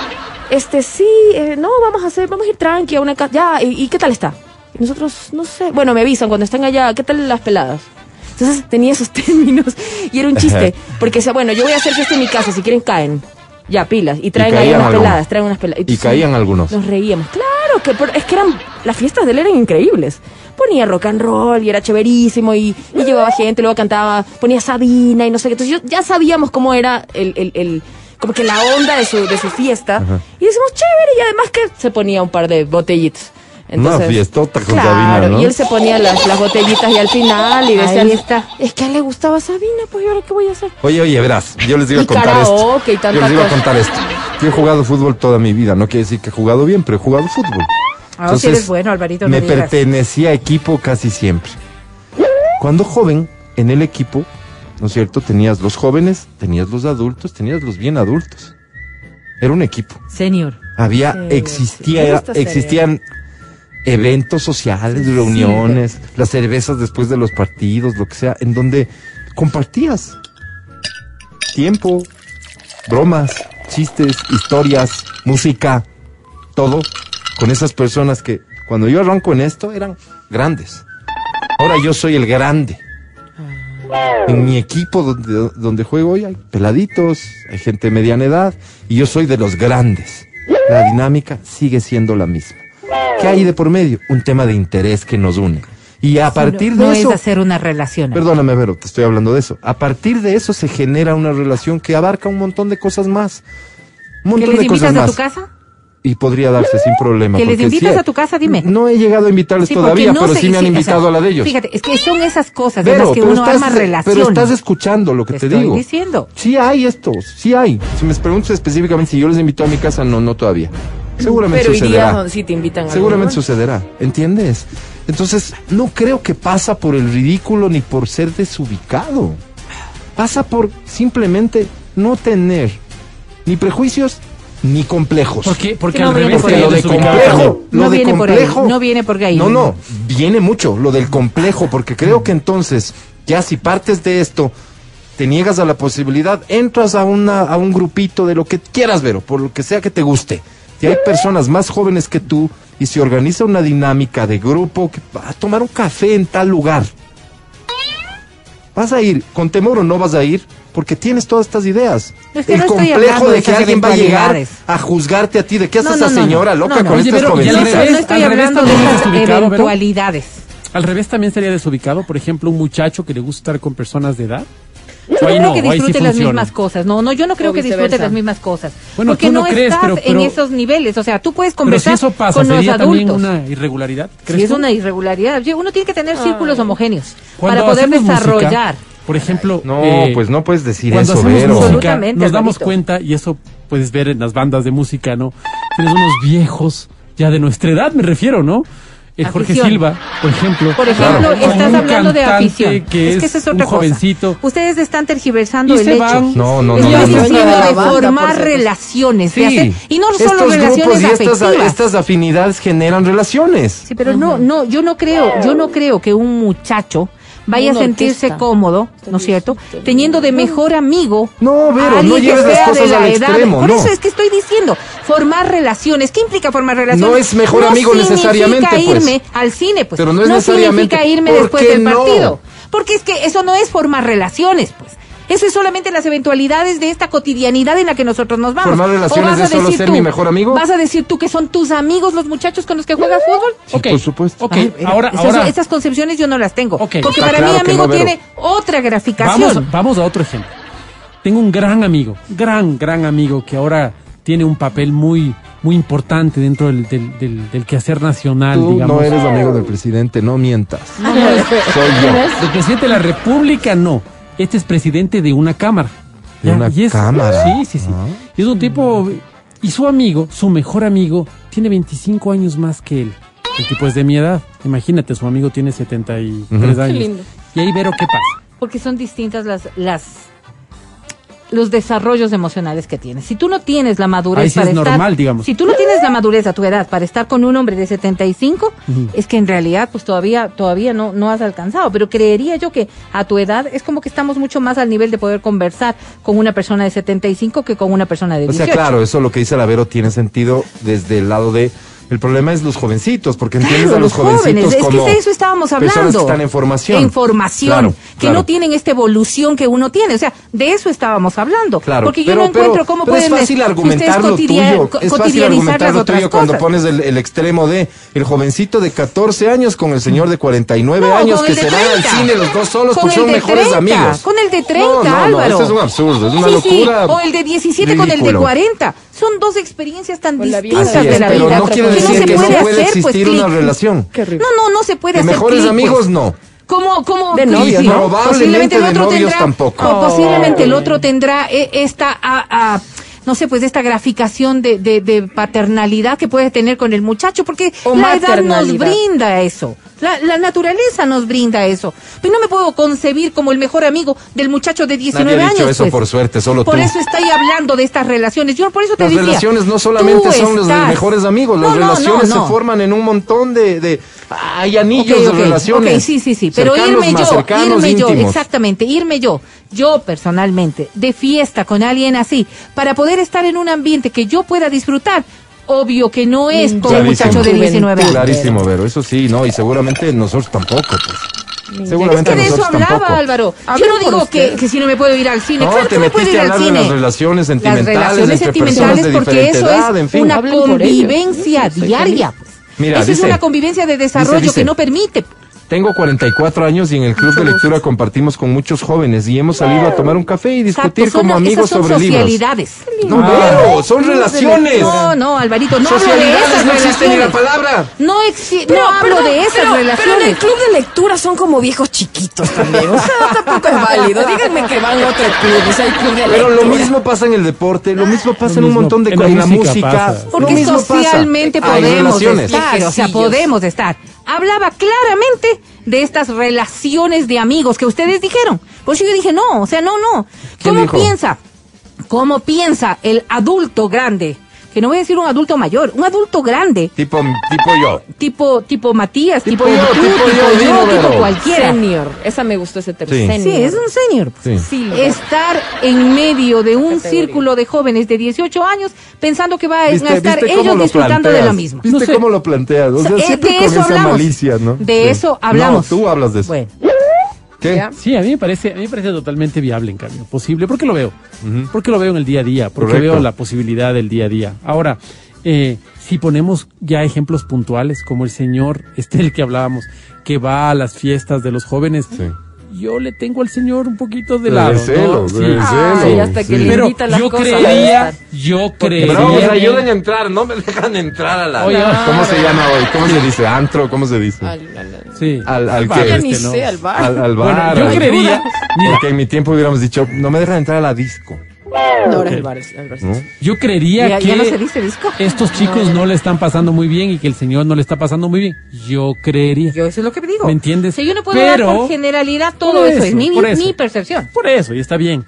este, sí, eh, no, vamos a hacer, vamos a ir tranqui a una casa. Ya, ¿y, y qué tal está? Y nosotros, no sé. Bueno, me avisan cuando estén allá, ¿qué tal las peladas? Entonces tenía esos términos y era un chiste. Porque decía, bueno, yo voy a hacer fiesta en mi casa, si quieren caen. Ya, pilas. Y traen ahí unas algunos. peladas, traen unas peladas. Y caían algunos. Nos reíamos. Claro, que es que eran, las fiestas de él eran increíbles. Ponía rock and roll y era chéverísimo y, y llevaba gente, luego cantaba, ponía Sabina y no sé qué. Entonces yo, ya sabíamos cómo era el, el, el- como que la onda de su, de su fiesta. Y decimos, chévere, y además que se ponía un par de botellitas. Una fiestota con claro, Sabina, ¿no? y él se ponía las, las botellitas y al final y decía, Ahí está. es que a él le gustaba Sabina, pues ¿y ahora qué voy a hacer? Oye, oye, verás, yo les iba a Y contar esto. karaoke y tanta yo les iba a cosa. contar esto. Yo he jugado fútbol toda mi vida, no quiere decir que he jugado bien, pero he jugado fútbol. Ahora sí eres bueno, Alvarito, no me digas. pertenecía a equipo casi siempre. Cuando joven, en el equipo, ¿no es cierto? Tenías los jóvenes, tenías los adultos, tenías los bien adultos. Era un equipo. Señor. Había, Sí, existía, sí. Existían eventos sociales, reuniones, las cervezas después de los partidos, lo que sea, en donde compartías tiempo, bromas, chistes, historias, música, todo con esas personas que cuando yo arranco en esto eran grandes. Ahora yo soy el grande. En mi equipo donde, donde juego hoy hay peladitos, hay gente de mediana edad y yo soy de los grandes. La dinámica sigue siendo la misma. ¿Qué hay de por medio? Un tema de interés que nos une. Y a partir no, de no eso... es hacer una relación. Perdóname, Vero, te estoy hablando de eso. A partir de eso se genera una relación que abarca un montón de cosas más. Un ¿Que montón les de cosas invitas a más. tu casa? Y podría darse sin problema. ¿Que les invitas sí- a tu casa? Dime. No he llegado a invitarles Sí, todavía, no pero sé- sí me han sí, o invitado sea, a la de ellos. Fíjate, es que son esas cosas de Vero, las que uno estás, arma relación. pero estás escuchando lo que te, estoy digo. diciendo. Sí hay estos, sí hay. Si me preguntas específicamente si yo les invito a mi casa, no, no todavía. Seguramente Pero irías sucederá. donde sí te invitan a Seguramente sucederá, ¿entiendes? Entonces, no creo que pasa por el ridículo ni por ser desubicado. Pasa por simplemente no tener ni prejuicios ni complejos. ¿Por qué? Porque Que no al revés por lo de complejo, lo No de viene por ahí, no viene por ahí. No, no, viene mucho lo del complejo, porque creo que entonces, ya si partes de esto, te niegas a la posibilidad, entras a una a un grupito de lo que quieras ver, o por lo que sea que te guste. Y hay personas más jóvenes que tú y se organiza una dinámica de grupo que va a tomar un café en tal lugar. ¿Vas a ir? ¿Con temor o no vas a ir? Porque tienes todas estas ideas. Es que el no complejo de que alguien va a llegar a juzgarte a ti. ¿De qué hace No, esa no, señora loca no, no. con Oye, estas pero, No, jovencitas? revés, no estoy hablando de esas eventualidades. Al revés también sería desubicado, por ejemplo, un muchacho que le gusta estar con personas de edad. Yo no creo no, que sí disfrute las funciona. mismas cosas. No, no, yo no creo O que disfrute las mismas cosas. Bueno, porque tú no no crees, estás pero- pero- en esos niveles. O sea, tú puedes Pero si conversar eso pasa, con los ¿sería también adultos. una irregularidad? ¿crees Si es tú? una irregularidad. Uno tiene que tener círculos homogéneos Cuando para poder música, desarrollar. por ejemplo, No, eh, pues no puedes decir cuando eso, hacemos música, Absolutamente, nos damos Alvarito. cuenta, y eso puedes ver en las bandas de música, ¿no? Tienes unos viejos, ya de nuestra edad me refiero, ¿no? El Jorge Afición. Silva, por ejemplo. Por ejemplo, Claro. Estás un hablando de afición. Que es, que esa es otra cosa. jovencito. Ustedes están tergiversando el hecho. No, no, no, Estoy no, no. diciendo de la de formar relaciones. de Sí, hacer- y no solo estos relaciones y estas, afectivas. estas afinidades generan relaciones. Sí, pero no, no, yo no creo, yo no creo que un muchacho vaya a sentirse orquesta. cómodo, ¿no es cierto? Teniendo de mejor amigo No, Vero, a alguien no que lleves las sea de cosas la al edad. extremo, Por no. eso es que estoy diciendo, formar relaciones. ¿Qué implica formar relaciones? No es mejor amigo necesariamente, significa pues. irme al cine, pues. Pero no es necesariamente. significa irme ¿Por después del no? partido. Porque es que eso no es formar relaciones, pues. Eso es solamente las eventualidades de esta cotidianidad en la que nosotros nos vamos. ¿Formar ¿O relaciones vas a es solo decir ser tú- mi mejor amigo? ¿Vas a decir tú que son tus amigos los muchachos con los que juegas fútbol? Sí, Ok, por supuesto. Ok, Ay, ahora, esas, ahora esas concepciones yo no las tengo. Ok. Porque Está para claro mí amigo no, tiene otra graficación. vamos, vamos a otro ejemplo. Tengo un gran amigo, gran, gran amigo que ahora tiene un papel muy, muy importante dentro del, del, del, del quehacer nacional, Tú digamos. no eres amigo del presidente, no mientas. No, Soy yo. Del presidente de la República, no. Este es presidente de una cámara. ¿De una y es- cámara? Sí, sí, sí. Ah. Y es un tipo. Y su amigo, su mejor amigo, tiene 25 años más que él. El tipo es de mi edad. Imagínate, su amigo tiene 73 Ujú. años. Qué lindo. Y ahí Vero, ¿qué pasa? Porque son distintas las, las los desarrollos emocionales que tienes. Si tú no tienes la madurez Ahí sí para es estar, normal, digamos. si tú no tienes la madurez a tu edad para estar con un hombre de 75, es que en realidad pues todavía todavía no no has alcanzado, pero creería yo que a tu edad es como que estamos mucho más al nivel de poder conversar con una persona de 75 que con una persona de O 18. sea, claro, eso lo que dice la Vero tiene sentido desde el lado de. El problema es los jovencitos, porque entiendes Claro, a los, jovencitos jóvenes, es como que de eso estábamos hablando. personas que están en formación. En formación, Claro, que claro. no tienen esta evolución que uno tiene. O sea, de eso estábamos hablando. Claro, Porque yo pero, no encuentro pero- cómo pero pueden es fácil argumentar lo tuyo. Es fácil argumentar lo tuyo cuando pones el, el extremo de el jovencito de 14 años con el señor de 49 No, años que se van al 30. cine los dos solos Con porque son mejores 30, amigos. con el de 30, no, no, no, Álvaro. eso es un absurdo, es una Sí, sí, locura. O el de 17 con el de ridículo. 40. Son dos experiencias tan distintas de la pero vida. no quiere que decir se que no puede hacer, pues, existir una relación. Qué horrible. No, no, no se puede De hacer mejores amigos, pues. no. Como, como De novios, Y ¿no? probablemente Posiblemente el de otro tendrá, tampoco. o posiblemente el Oh. otro tendrá esta a- a no sé, pues de esta graficación de, de, de paternalidad que puede tener con el muchacho, porque O la edad nos brinda eso. La, la naturaleza nos brinda eso. Pero no me puedo concebir como el mejor amigo del muchacho de 19 Nadie ha dicho años. eso pues. por suerte, solo Por tú. eso estoy hablando de estas relaciones. Yo por eso te Las decía. relaciones no solamente son los mejores amigos, las No, no, relaciones no, se forman en un montón de, de hay anillos de relaciones. sí, sí, sí. Pero cercanos, irme yo, cercanos, irme yo, exactamente, irme yo, yo personalmente, de fiesta con alguien así, para poder estar en un ambiente que yo pueda disfrutar, obvio que no es con un muchacho de 19 años. Clarísimo, Vero, eso sí, no, y seguramente nosotros tampoco, pues. Es Seguramente que de eso hablaba tampoco. Álvaro. Yo no por digo que, que si no me puedo ir al cine. No, claro te que me puedo ir a al cine. las relaciones sentimentales Las relaciones sentimentales porque eso edad, es en fin. una Hablen por convivencia diaria. Mira, eso es una convivencia de desarrollo dice- que no permite. Tengo 44 años y en el club de lectura compartimos con muchos jóvenes y hemos salido a tomar un café y discutir Exacto, son- como amigos esas son sobre libros. socialidades. No, Vero, son relaciones. No, no, Alvarito, no hablo de Socialidades esas no existe ni la palabra. No, exi- Pero, no hablo perdón, de esas pero- relaciones. Pero en el club de lectura son como viejos chiquitos también. O sea, tampoco es válido. Díganme que van a otro club, o sea, hay club de Pero lo lectura. mismo pasa en el deporte, lo mismo pasa en un montón de cosas, en la música pasa. lo Porque mismo pasa. socialmente podemos estar, o sea, podemos estar. Hablaba claramente de estas relaciones de amigos que ustedes dijeron. Por eso yo dije, no, o sea, no, no. ¿Quién ¿Cómo piensa? ¿Cómo piensa el adulto grande? Que no voy a decir un adulto mayor, un adulto grande, Tipo, tipo yo. tipo, tipo Matías, Tipo tipo, yo, tú, tipo tipo yo, tipo cualquiera. Senior. Esa me gustó ese término. Sí. Sí, es un senior. Sí. Silva. Estar en medio de un Categoría. círculo de jóvenes de 18 años pensando que van a ¿Viste- estar viste ellos lo disfrutando de lo planteas? mismo. ¿Viste No sé. cómo lo planteas? O sea, Eh, siempre de con eso esa hablamos. malicia, ¿no? De Sí. eso hablamos. No, tú hablas de eso. Bueno, ¿Qué? Ya. Sí, a mí me parece, a mí me parece totalmente viable, en cambio, posible, porque lo veo, porque lo veo en el día a día, porque Correcto. veo la posibilidad del día a día. Ahora, eh, si ponemos ya ejemplos puntuales, como el señor, este el que hablábamos, que va a las fiestas de los jóvenes, Sí. Yo le tengo al señor un poquito de De lado. celo, ¿no? de Sí. celo. Ay, hasta que sí. le Pero invita las yo cosas. creería, yo creería. Pero me ayuden a entrar, no me dejan entrar a la... Oye, ¿Cómo se llama hoy? ¿Cómo se dice? ¿Antro? ¿Cómo se dice? Al, al, al- Sí. Al- al bar que- este, ni ¿no? sé, al bar. Al, al Bueno, bar. yo creería, mira, Porque en mi tiempo hubiéramos dicho, no me dejan entrar a la disco. No, ahora es el bar. es el bar. ¿no? yo creería ya, que ya no se dice disco. estos chicos no le están pasando muy bien y que el señor no le está pasando muy bien. Yo creería. Yo eso es lo que digo. ¿Me entiendes? Si yo no puedo Pero- dar por generalidad todo Por eso, es eso, mi, por mi- eso. mi percepción. Por eso, y está bien.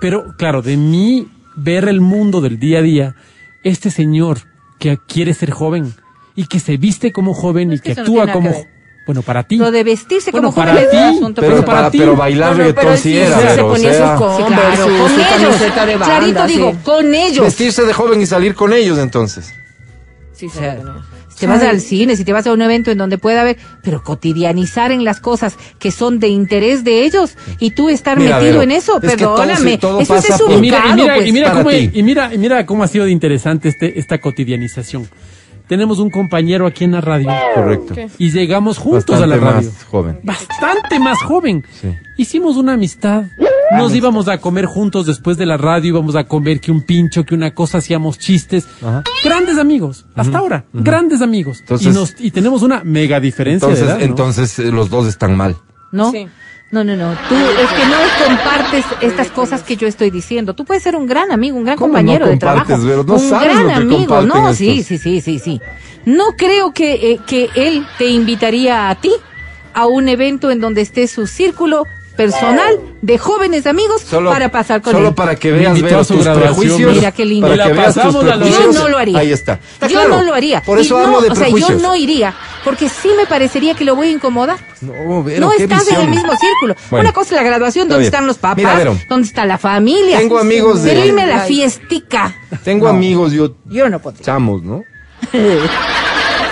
Pero, claro, de mí ver el mundo del día a día, este señor que quiere ser joven y que se viste como joven y Es que que eso no actúa como... que. Bueno, para ti. Lo de vestirse Bueno, como para joven es ti, un asunto Pero, Pero para, para ti- pero bailar No, no, reggaetón pero sí sí, era, sí, se o ponía sea, sus con- Sí, claro, con su ellos. camiseta de banda, Clarito sí. digo, con ellos. vestirse de joven y salir con ellos entonces. Sí, sí, si te vas al cine, si te vas a un evento en donde pueda haber, pero cotidianizar en las cosas que son de interés de ellos y tú estar Mira, metido en eso, es todo perdóname, todo eso es por- y mira, y mira, pues. y mira cómo, ti. y mira, y mira cómo ha sido de interesante este, esta cotidianización. Tenemos un compañero aquí en la radio Correcto. y llegamos juntos Bastante a la radio. más joven. bastante más joven. Sí. Hicimos una amistad. Nos íbamos a comer juntos después de la radio, íbamos a comer que un pincho, que una cosa, hacíamos chistes. Ajá. Grandes amigos, hasta ahora, grandes amigos. Entonces- y, nos, y tenemos una mega diferencia Entonces, de edad, ¿no? entonces eh, los dos están mal. ¿no? Sí. No, no, no. Tú es que no compartes estas cosas que yo estoy diciendo. Tú puedes ser un gran amigo, un gran ¿Cómo compañero no de trabajo. Vero? No un sabes gran lo que amigo. No, sí, estos. sí, sí, sí, sí. No creo que, eh, que él te invitaría a ti a un evento en donde esté su círculo personal de jóvenes amigos Solo, para pasar con solo él. para que veas su tus graduación. prejuicios. Mira qué lindo. Para que veas tus Yo prejuicios. no lo haría. Ahí está. Está yo claro. no lo haría. Por eso Y hablo no, de o sea, yo prejuicios. no iría, porque sí me parecería que lo voy a incomodar. No, Vero, no qué estás en el mismo círculo. Bueno, Una cosa es la graduación, donde están los papás, Mira, Vero. donde está la familia. Tengo amigos de- Pero irme a la fiestica. Tengo amigos, yo Yo no podría. chamos, ¿no?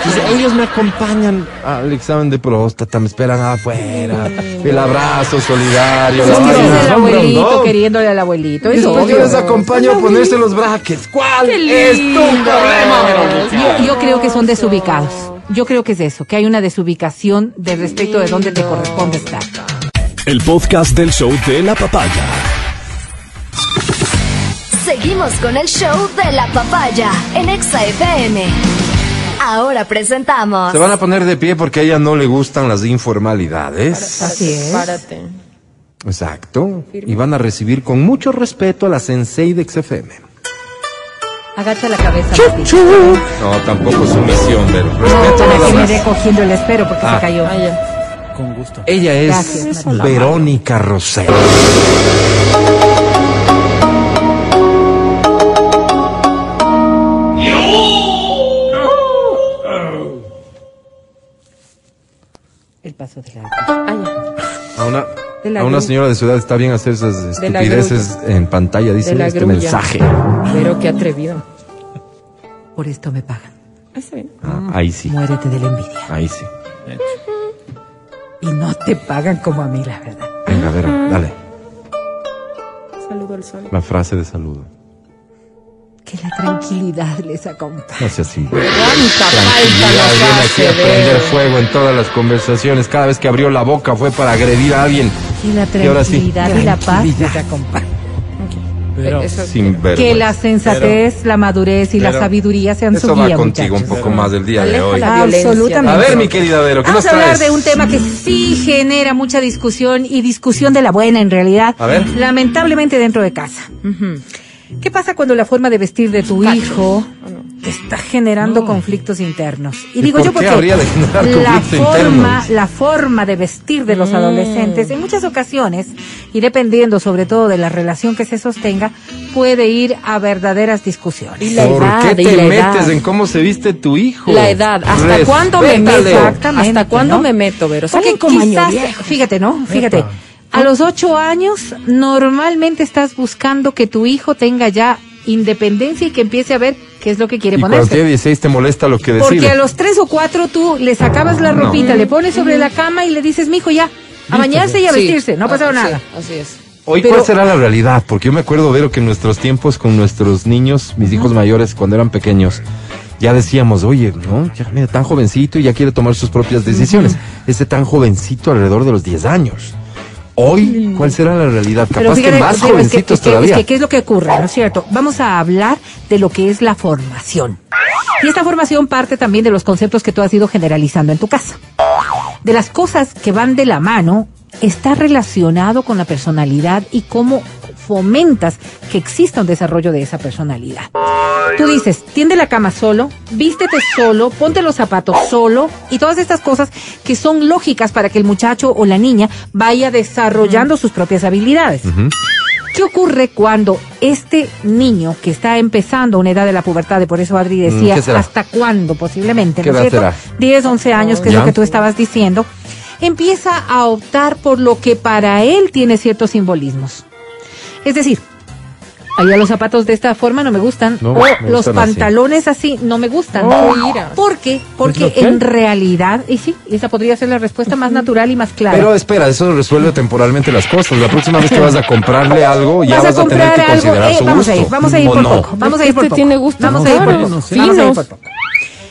Entonces, ellos me acompañan al examen de próstata, me esperan afuera, el abrazo solidario, Es la el abuelito, ¿no? queriéndole al abuelito. Y Es después yo les acompaño a ponerse los brackets. ¿Cuál es tu problema, yo creo que son desubicados. Yo creo que es eso, que hay una desubicación de respecto de dónde te corresponde estar. El podcast del show de la papaya. Seguimos con el show de la papaya en Exa FM. Ahora presentamos. Se van a poner de pie porque a ella no le gustan las informalidades. Así es. Párate. Exacto. Y van a recibir con mucho respeto a la sensei de XFM. Agacha la cabeza. Mati. No, tampoco sumisión, pero No, respeto para que me dé cogiendo el espero porque Ah. se cayó. Ah, ya. Con gusto. Ella es Gracias. Verónica Rosero. El paso de la... Ah, ya. A una, a una señora de su edad está bien hacer esas estupideces en pantalla, dice este grulla. mensaje. Pero qué atrevido. Por esto me pagan. Ah, está bien. Ah, ahí sí, Muérete de la envidia. ahí sí. Y no te pagan como a mí, la verdad. Venga, a ver, dale. Saludo al sol. La frase de saludo. Que la tranquilidad les acompañe. No seas ¿Cuánta Tranquilidad, falta viene aquí a prender fuego en todas las conversaciones. Cada vez que abrió la boca fue para agredir a alguien. Que la Y sí. tranquilidad y la paz. Pero, Eso- Sin Que la sensatez, la madurez y la sabiduría sean su Eso va guía, contigo un poco más del día de hoy. la. Absolutamente. A ver, mi querida Vero, ¿qué Vamos nos a hablar traes? de un tema que sí genera mucha discusión y discusión de la buena en realidad. A ver. Lamentablemente dentro de casa. ¿Qué pasa cuando la forma de vestir de tu Cacho. hijo te está generando conflictos internos? Y ¿Y digo por yo qué porque habría de generar la forma, internos? la forma de vestir de los Mm. adolescentes en muchas ocasiones y dependiendo sobre todo de la relación que se sostenga puede ir a verdaderas discusiones. Y la ¿Por edad, qué y te la metes edad. en cómo se viste tu hijo? La edad. ¿Hasta cuándo me meto? ¿Hasta cuándo ¿no? me meto, Vero? Porque quizás, fíjate, ¿no? Fíjate, Epa. a los ocho años normalmente estás buscando que tu hijo tenga ya independencia y que empiece a ver qué es lo que quiere Y cuando ponerse. tiene 16 te molesta lo que Porque decide. a los tres o cuatro tú le sacabas la No. ropita, le pones sobre la cama y le dices, mijo, ya, a bañarse y a Sí. vestirse, no ha pasado Ah, nada. sí, así es. Hoy, Pero- ¿cuál será la realidad? Porque yo me acuerdo, Vero, que en nuestros tiempos con nuestros niños, mis hijos mayores, cuando eran pequeños, ya decíamos, oye, no, ya mira, tan jovencito y ya quiere tomar sus propias decisiones. Ese tan jovencito alrededor de los 10 años. Hoy, ¿cuál será la realidad? Capaz que más pero jovencitos es que- todavía. Es que, ¿qué es lo que ocurre? ¿No es cierto? Vamos a hablar de lo que es la formación. Y esta formación parte también de los conceptos que tú has ido generalizando en tu casa. De las cosas que van de la mano, está relacionado con la personalidad y cómo fomentas que exista un desarrollo de esa personalidad. Tú dices, tiende la cama solo, vístete solo, ponte los zapatos solo y todas estas cosas que son lógicas para que el muchacho o la niña vaya desarrollando sus propias habilidades. ¿Qué ocurre cuando este niño que está empezando una edad de la pubertad, y por eso Adri decía, Mm, ¿qué será? hasta cuándo posiblemente, ¿Qué ¿no es cierto? será? 10, 11 años, que es lo que tú estabas diciendo, empieza a optar por lo que para él tiene ciertos simbolismos. Es decir, allá los zapatos de esta forma no me gustan, No, o me los gustan pantalones así. no me gustan. Oh, mira. ¿Por qué? Porque en realidad, y sí, esa podría ser la respuesta más natural y más clara. Pero espera, eso resuelve temporalmente las cosas. La próxima vez que vas a comprarle algo, ya vas, a, tener comprar que algo, considerar eh, su vamos gusto. a ir, vamos a ir ¿O por no? poco, vamos a ir por poco. tiene vamos a ir por poco, vamos a ir finos. por poco.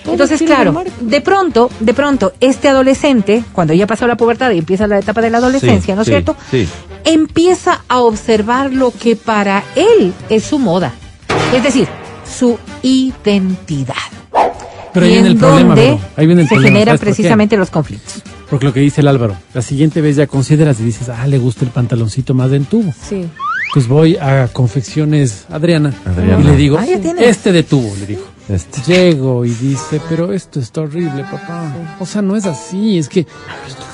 Entonces, claro, de pronto, de pronto, este adolescente, cuando ya pasó la pubertad y empieza la etapa de la adolescencia, Sí, ¿no es sí, cierto? sí. Empieza a observar lo que para él es su moda. Es decir, su identidad. Pero ahí viene en el problema, Vero. Ahí viene el se problema. generan precisamente los conflictos. Porque lo que dice el Álvaro, la siguiente vez ya consideras y dices, ah, le gusta el pantaloncito más en tubo. Sí. Pues voy a Confecciones Adriana, Adriana. y le digo, Ah, este de tubo, le digo. Este. Llego y dice, pero esto está horrible, papá. O sea, no es así, es que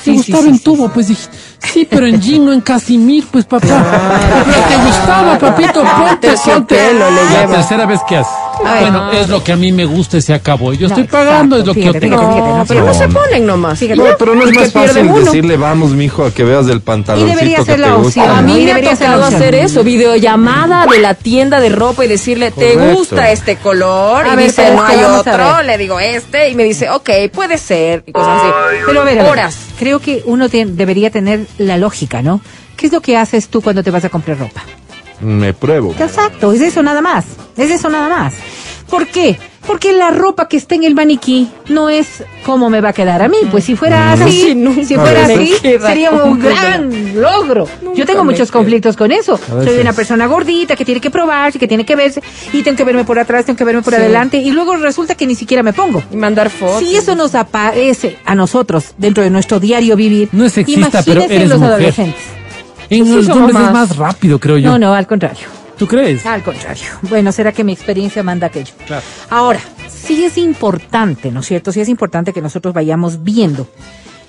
Sí, te gustaba sí, sí, en tubo, pues dije, sí, pero en jean, no en casimir, pues papá. Pero te gustaba, papito, ponte, Terciopelo le La tercera vez que hace. Bueno, es lo que a mí me gusta y se acabó. Y yo No, estoy pagando, exacto, es lo que yo tengo. No, no, pero no se ponen nomás. Fíjate. No, pero no es ¿Y más fácil decirle, vamos, mijo, a que veas del Y pantaloncito debería que ser te la gusta. opción. A mí me Debería ha tocado hacer eso, videollamada de la tienda de ropa y decirle, ¿te gusta este color? A y ver, dice, no hay otro. Le digo, este. Y me dice, ok, puede ser. Y cosas así. Pero a ver, a ver, Horas. creo que uno tiene- debería tener la lógica, ¿no? ¿Qué es lo que haces tú cuando te vas a comprar ropa? Me pruebo. Exacto, es eso nada más. Es eso nada más. ¿Por qué? Porque la ropa que está en el maniquí no es como me va a quedar a mí. Pues si fuera así, si fuera así, sería un gran logro. Yo tengo muchos conflictos con eso. Soy una persona gordita que tiene que probarse, que tiene que verse, y tengo que verme por atrás, tengo que verme por Sí. adelante, y luego resulta que ni siquiera me pongo. Y mandar fotos. Si eso nos aparece a nosotros dentro de nuestro diario vivir, No es sexista, pero imagínense eres los mujer. adolescentes. En Pues los hombres es más rápido, creo yo. No, no, al contrario. ¿Tú crees? Al contrario. Bueno, será que mi experiencia manda aquello. Claro. Ahora, sí es importante, ¿no es cierto? Sí es importante que nosotros vayamos viendo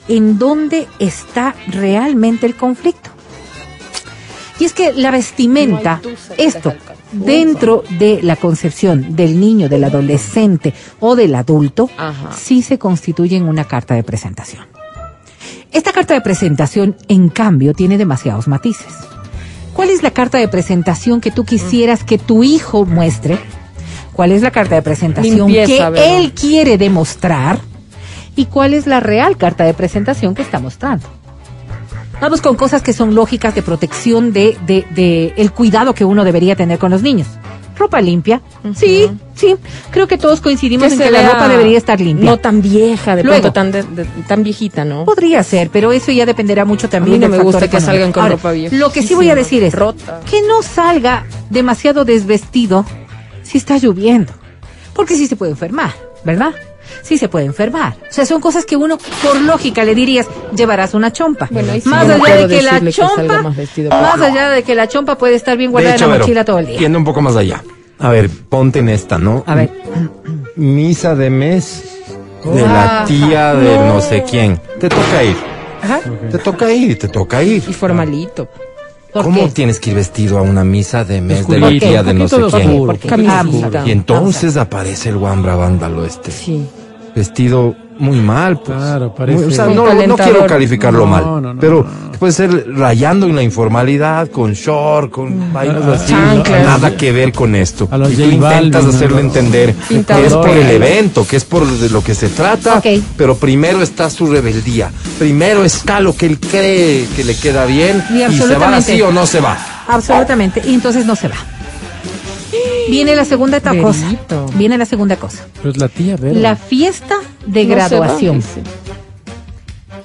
en dónde está realmente el conflicto. Y es que la vestimenta, esto, dentro de la concepción del niño, del adolescente o del adulto, Ajá. sí se constituye en una carta de presentación. Esta carta de presentación, en cambio, tiene demasiados matices. ¿Cuál es la carta de presentación que tú quisieras que tu hijo muestre? ¿Cuál es la carta de presentación Limpieza, que ¿verdad? él quiere demostrar? ¿Y cuál es la real carta de presentación que está mostrando? Vamos con cosas que son lógicas de protección de, de, de el cuidado que uno debería tener con los niños. Ropa limpia. Sí, sí. Creo que todos coincidimos en que la ropa debería estar limpia. No tan vieja, de Luego. pronto tan, de- de- tan viejita, ¿no? Podría ser, pero eso ya dependerá mucho también A mí no del me gusta que salgan con Ahora, ropa vieja. Lo que sí voy a decir es Rota. que no salga demasiado desvestido si está lloviendo, porque sí se puede enfermar, ¿verdad? Sí se puede enfermar. O sea, son cosas que uno por lógica le dirías, llevarás una chompa. Bueno, ahí sí más no allá de que la que chompa, más vestido. más allá de que la chompa puede estar bien guardada en la mochila todo el día. Yendo un poco más allá. A ver, ponte en esta, ¿no? A ver. Misa de mes de Ah, la tía de no sé quién. Te toca ir. Ajá. Te toca ir, te toca ir. Y formalito. ¿Por ¿Cómo qué? tienes que ir vestido a una misa de mes de la tía de no sé quién? Camisita. Y entonces aparece el guambra vándalo este. Sí. Vestido muy mal, pues. Claro, parece- Muy- o sea, Un no, quiero calificarlo No, mal, no, no, pero no. puede ser rayando en la informalidad, con short, con vainas Ah, así, nada que ver con esto. A los y tú J intentas Balvin, hacerle ¿no? entender que es por el evento, que es por de lo que se trata, pero primero está su rebeldía, primero está lo que él cree que le queda bien Y y, se va absolutamente. así o no se va. Absolutamente. Y entonces no se va. Viene la segunda cosa. Verito. Viene la segunda cosa. Pero es la tía, Vero. La fiesta de No graduación.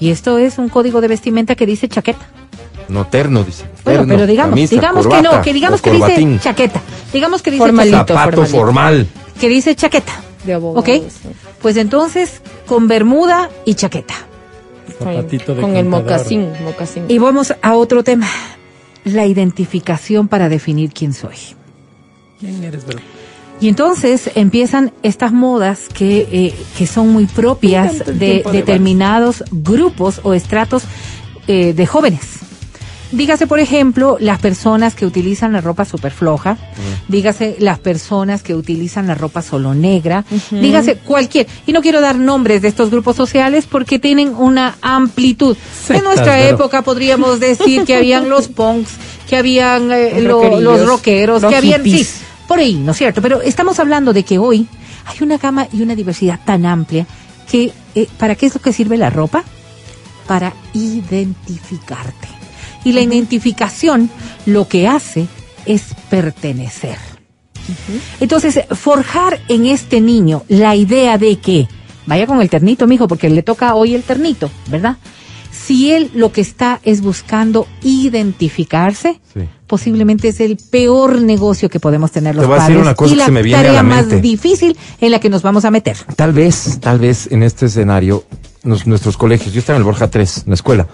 y esto es un código de vestimenta que dice chaqueta. No terno, dice. Bueno, terno, pero digamos, camisa, digamos que corbata no, que digamos que dice chaqueta. Digamos que dice Formalito. chaqueta. zapato formalito. formal. Que dice chaqueta. De abogado. ¿Ok? sí. Pues entonces, con bermuda y chaqueta. Zapatito de Con el mocasín. Y vamos a otro tema. La identificación para definir quién soy. ¿Quién eres, Vero? Y entonces empiezan estas modas que, eh, que son muy propias de determinados grupos o estratos eh, de jóvenes. Dígase, por ejemplo, las personas que utilizan la ropa súper floja, dígase las personas que utilizan la ropa solo negra, dígase cualquier. Y no quiero dar nombres de estos grupos sociales porque tienen una amplitud. Sectas, en nuestra época podríamos decir que habían los punks, que habían eh, Los lo- rockerillos, los rockeros, los que habían... Sí, por ahí, ¿no es cierto? Pero estamos hablando de que hoy hay una gama y una diversidad tan amplia que eh, ¿para qué es lo que sirve la ropa? Para identificarte. Y la identificación lo que hace es pertenecer. Entonces, forjar en este niño la idea de que vaya con el ternito, mijo, porque le toca hoy el ternito, ¿verdad? Si él lo que está es buscando identificarse, Sí. posiblemente es el peor negocio que podemos tener los Te voy a padres decir una cosa y que la se me viene a tarea la más difícil en la que nos vamos a meter. Tal vez, tal vez en este escenario, nos- nuestros colegios, yo estaba en el Borja 3, en la escuela,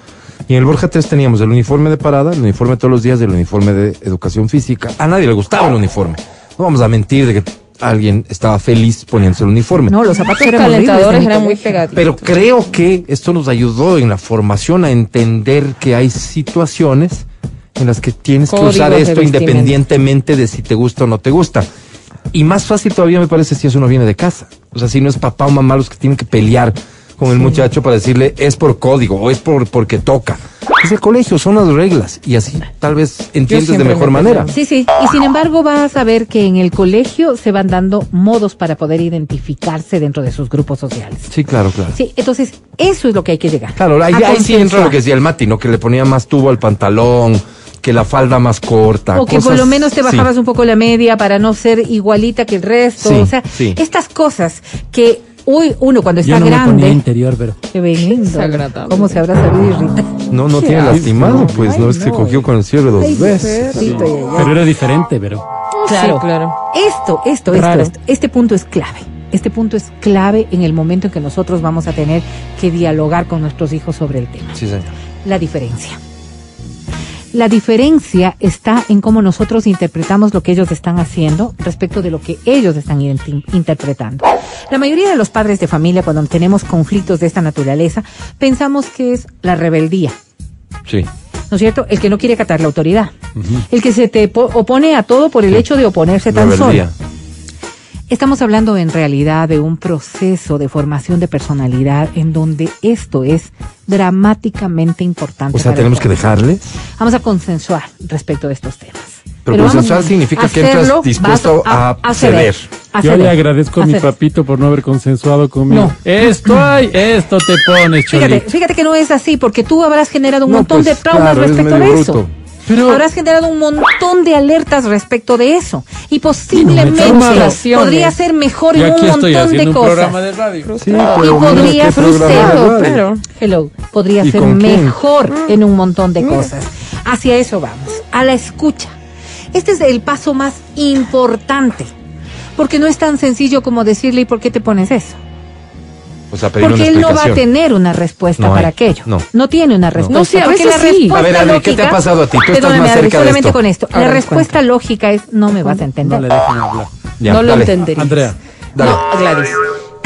y en el Borja 3 teníamos el uniforme de parada, el uniforme todos los días, el uniforme de educación física. A nadie le gustaba el uniforme. No vamos a mentir de que alguien estaba feliz poniéndose el uniforme. No, los zapatos Los eran horribles calentadores eran muy pegaditos. Pero creo que esto nos ayudó en la formación a entender que hay situaciones en las que tienes que usar esto independientemente de si te gusta o no te gusta. Y más fácil todavía me parece si eso no viene de casa. O sea, si no es papá o mamá los que tienen que pelear con el muchacho para decirle es por código o es por porque toca. Es el colegio, son las reglas y así tal vez entiendes de mejor me manera. Sí, sí. Y sin embargo vas a ver que en el colegio se van dando modos para poder identificarse dentro de sus grupos sociales. Sí, claro, claro. Sí, entonces eso es lo que hay que llegar. Claro, ahí, ahí sí entra lo que decía el Mati, ¿no? Que le ponía más tubo al pantalón, que la falda más corta. O que por lo menos te sí. bajabas un poco la media para no ser igualita que el resto. Sí, o sea, sí. estas cosas que hoy uno cuando está Yo no me ponía grande. interior, Vero. Qué lindo. ¿Cómo se habrá sabido irritar? No, no tiene lastimado, pues, no es que no. cogió con el cierre dos Ay, veces. ay. Pero era diferente, Vero. Claro. Sí, claro. Esto, esto, esto, Raro. esto, este punto es clave. Este punto es clave en el momento en que nosotros vamos a tener que dialogar con nuestros hijos sobre el tema. Sí, señor. La diferencia. La diferencia está en cómo nosotros interpretamos lo que ellos están haciendo respecto de lo que ellos están interpretando. La mayoría de los padres de familia, cuando tenemos conflictos de esta naturaleza, pensamos que es la rebeldía. Sí. ¿no es cierto? El que no quiere acatar la autoridad. El que se te po- opone a todo por el hecho de oponerse tan solo. Estamos hablando en realidad de un proceso de formación de personalidad en donde esto es dramáticamente importante. O sea, para tenemos el que joven. dejarles. Vamos a consensuar respecto de estos temas. Pero consensuar a significa que entras hacerlo, dispuesto a ceder. a Yo le agradezco a mi ceder. papito por no haber consensuado conmigo. No. Esto hay, esto te pones, Fíjate, fíjate que no es así, porque tú habrás generado un No, montón pues, de traumas claro, eres respecto medio de eso. bruto. Pero- Habrás generado un montón de alertas respecto de eso. Y posiblemente podría ser mejor en un estoy montón de cosas. programa de radio. Sí, y podría ser Hello, podría ¿Y ser quién? mejor en un montón de cosas. Hacia eso vamos, a la escucha. Este es el paso más importante, porque no es tan sencillo como decirle, ¿y por qué te pones eso? O sea, pedir Porque una él no va a tener una respuesta No hay, para aquello. no. tiene una respuesta. No, sí, a veces la sí. A ver, Adri, ¿qué te ha pasado a ti? Tú estás Perdóname, más cerca de solamente esto. con esto. Ahora la respuesta lógica es no me vas a entender. No le dejen hablar. Ya, no lo dale. entendería. Andrea. Dale. No, Gladys.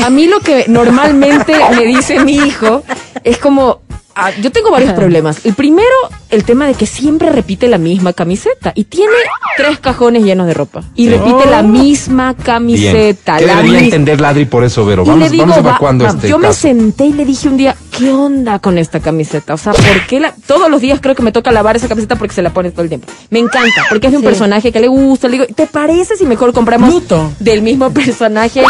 A mí lo que normalmente me dice mi hijo es como, ah, yo tengo varios problemas. El primero, el tema de que siempre repite la misma camiseta y tiene tres cajones llenos de ropa y repite la misma Bien. camiseta. ¿Qué la debería entender Ladri por eso, Vero? y Vamos, digo, vamos va- este yo me senté y le dije un día, ¿qué onda con esta camiseta? O sea, ¿por qué la, todos los días creo que me toca lavar esa camiseta porque se la pone todo el tiempo? Me encanta, porque es de un Sí. personaje que le gusta. Le digo, ¿te parece si mejor compramos Pluto. del mismo personaje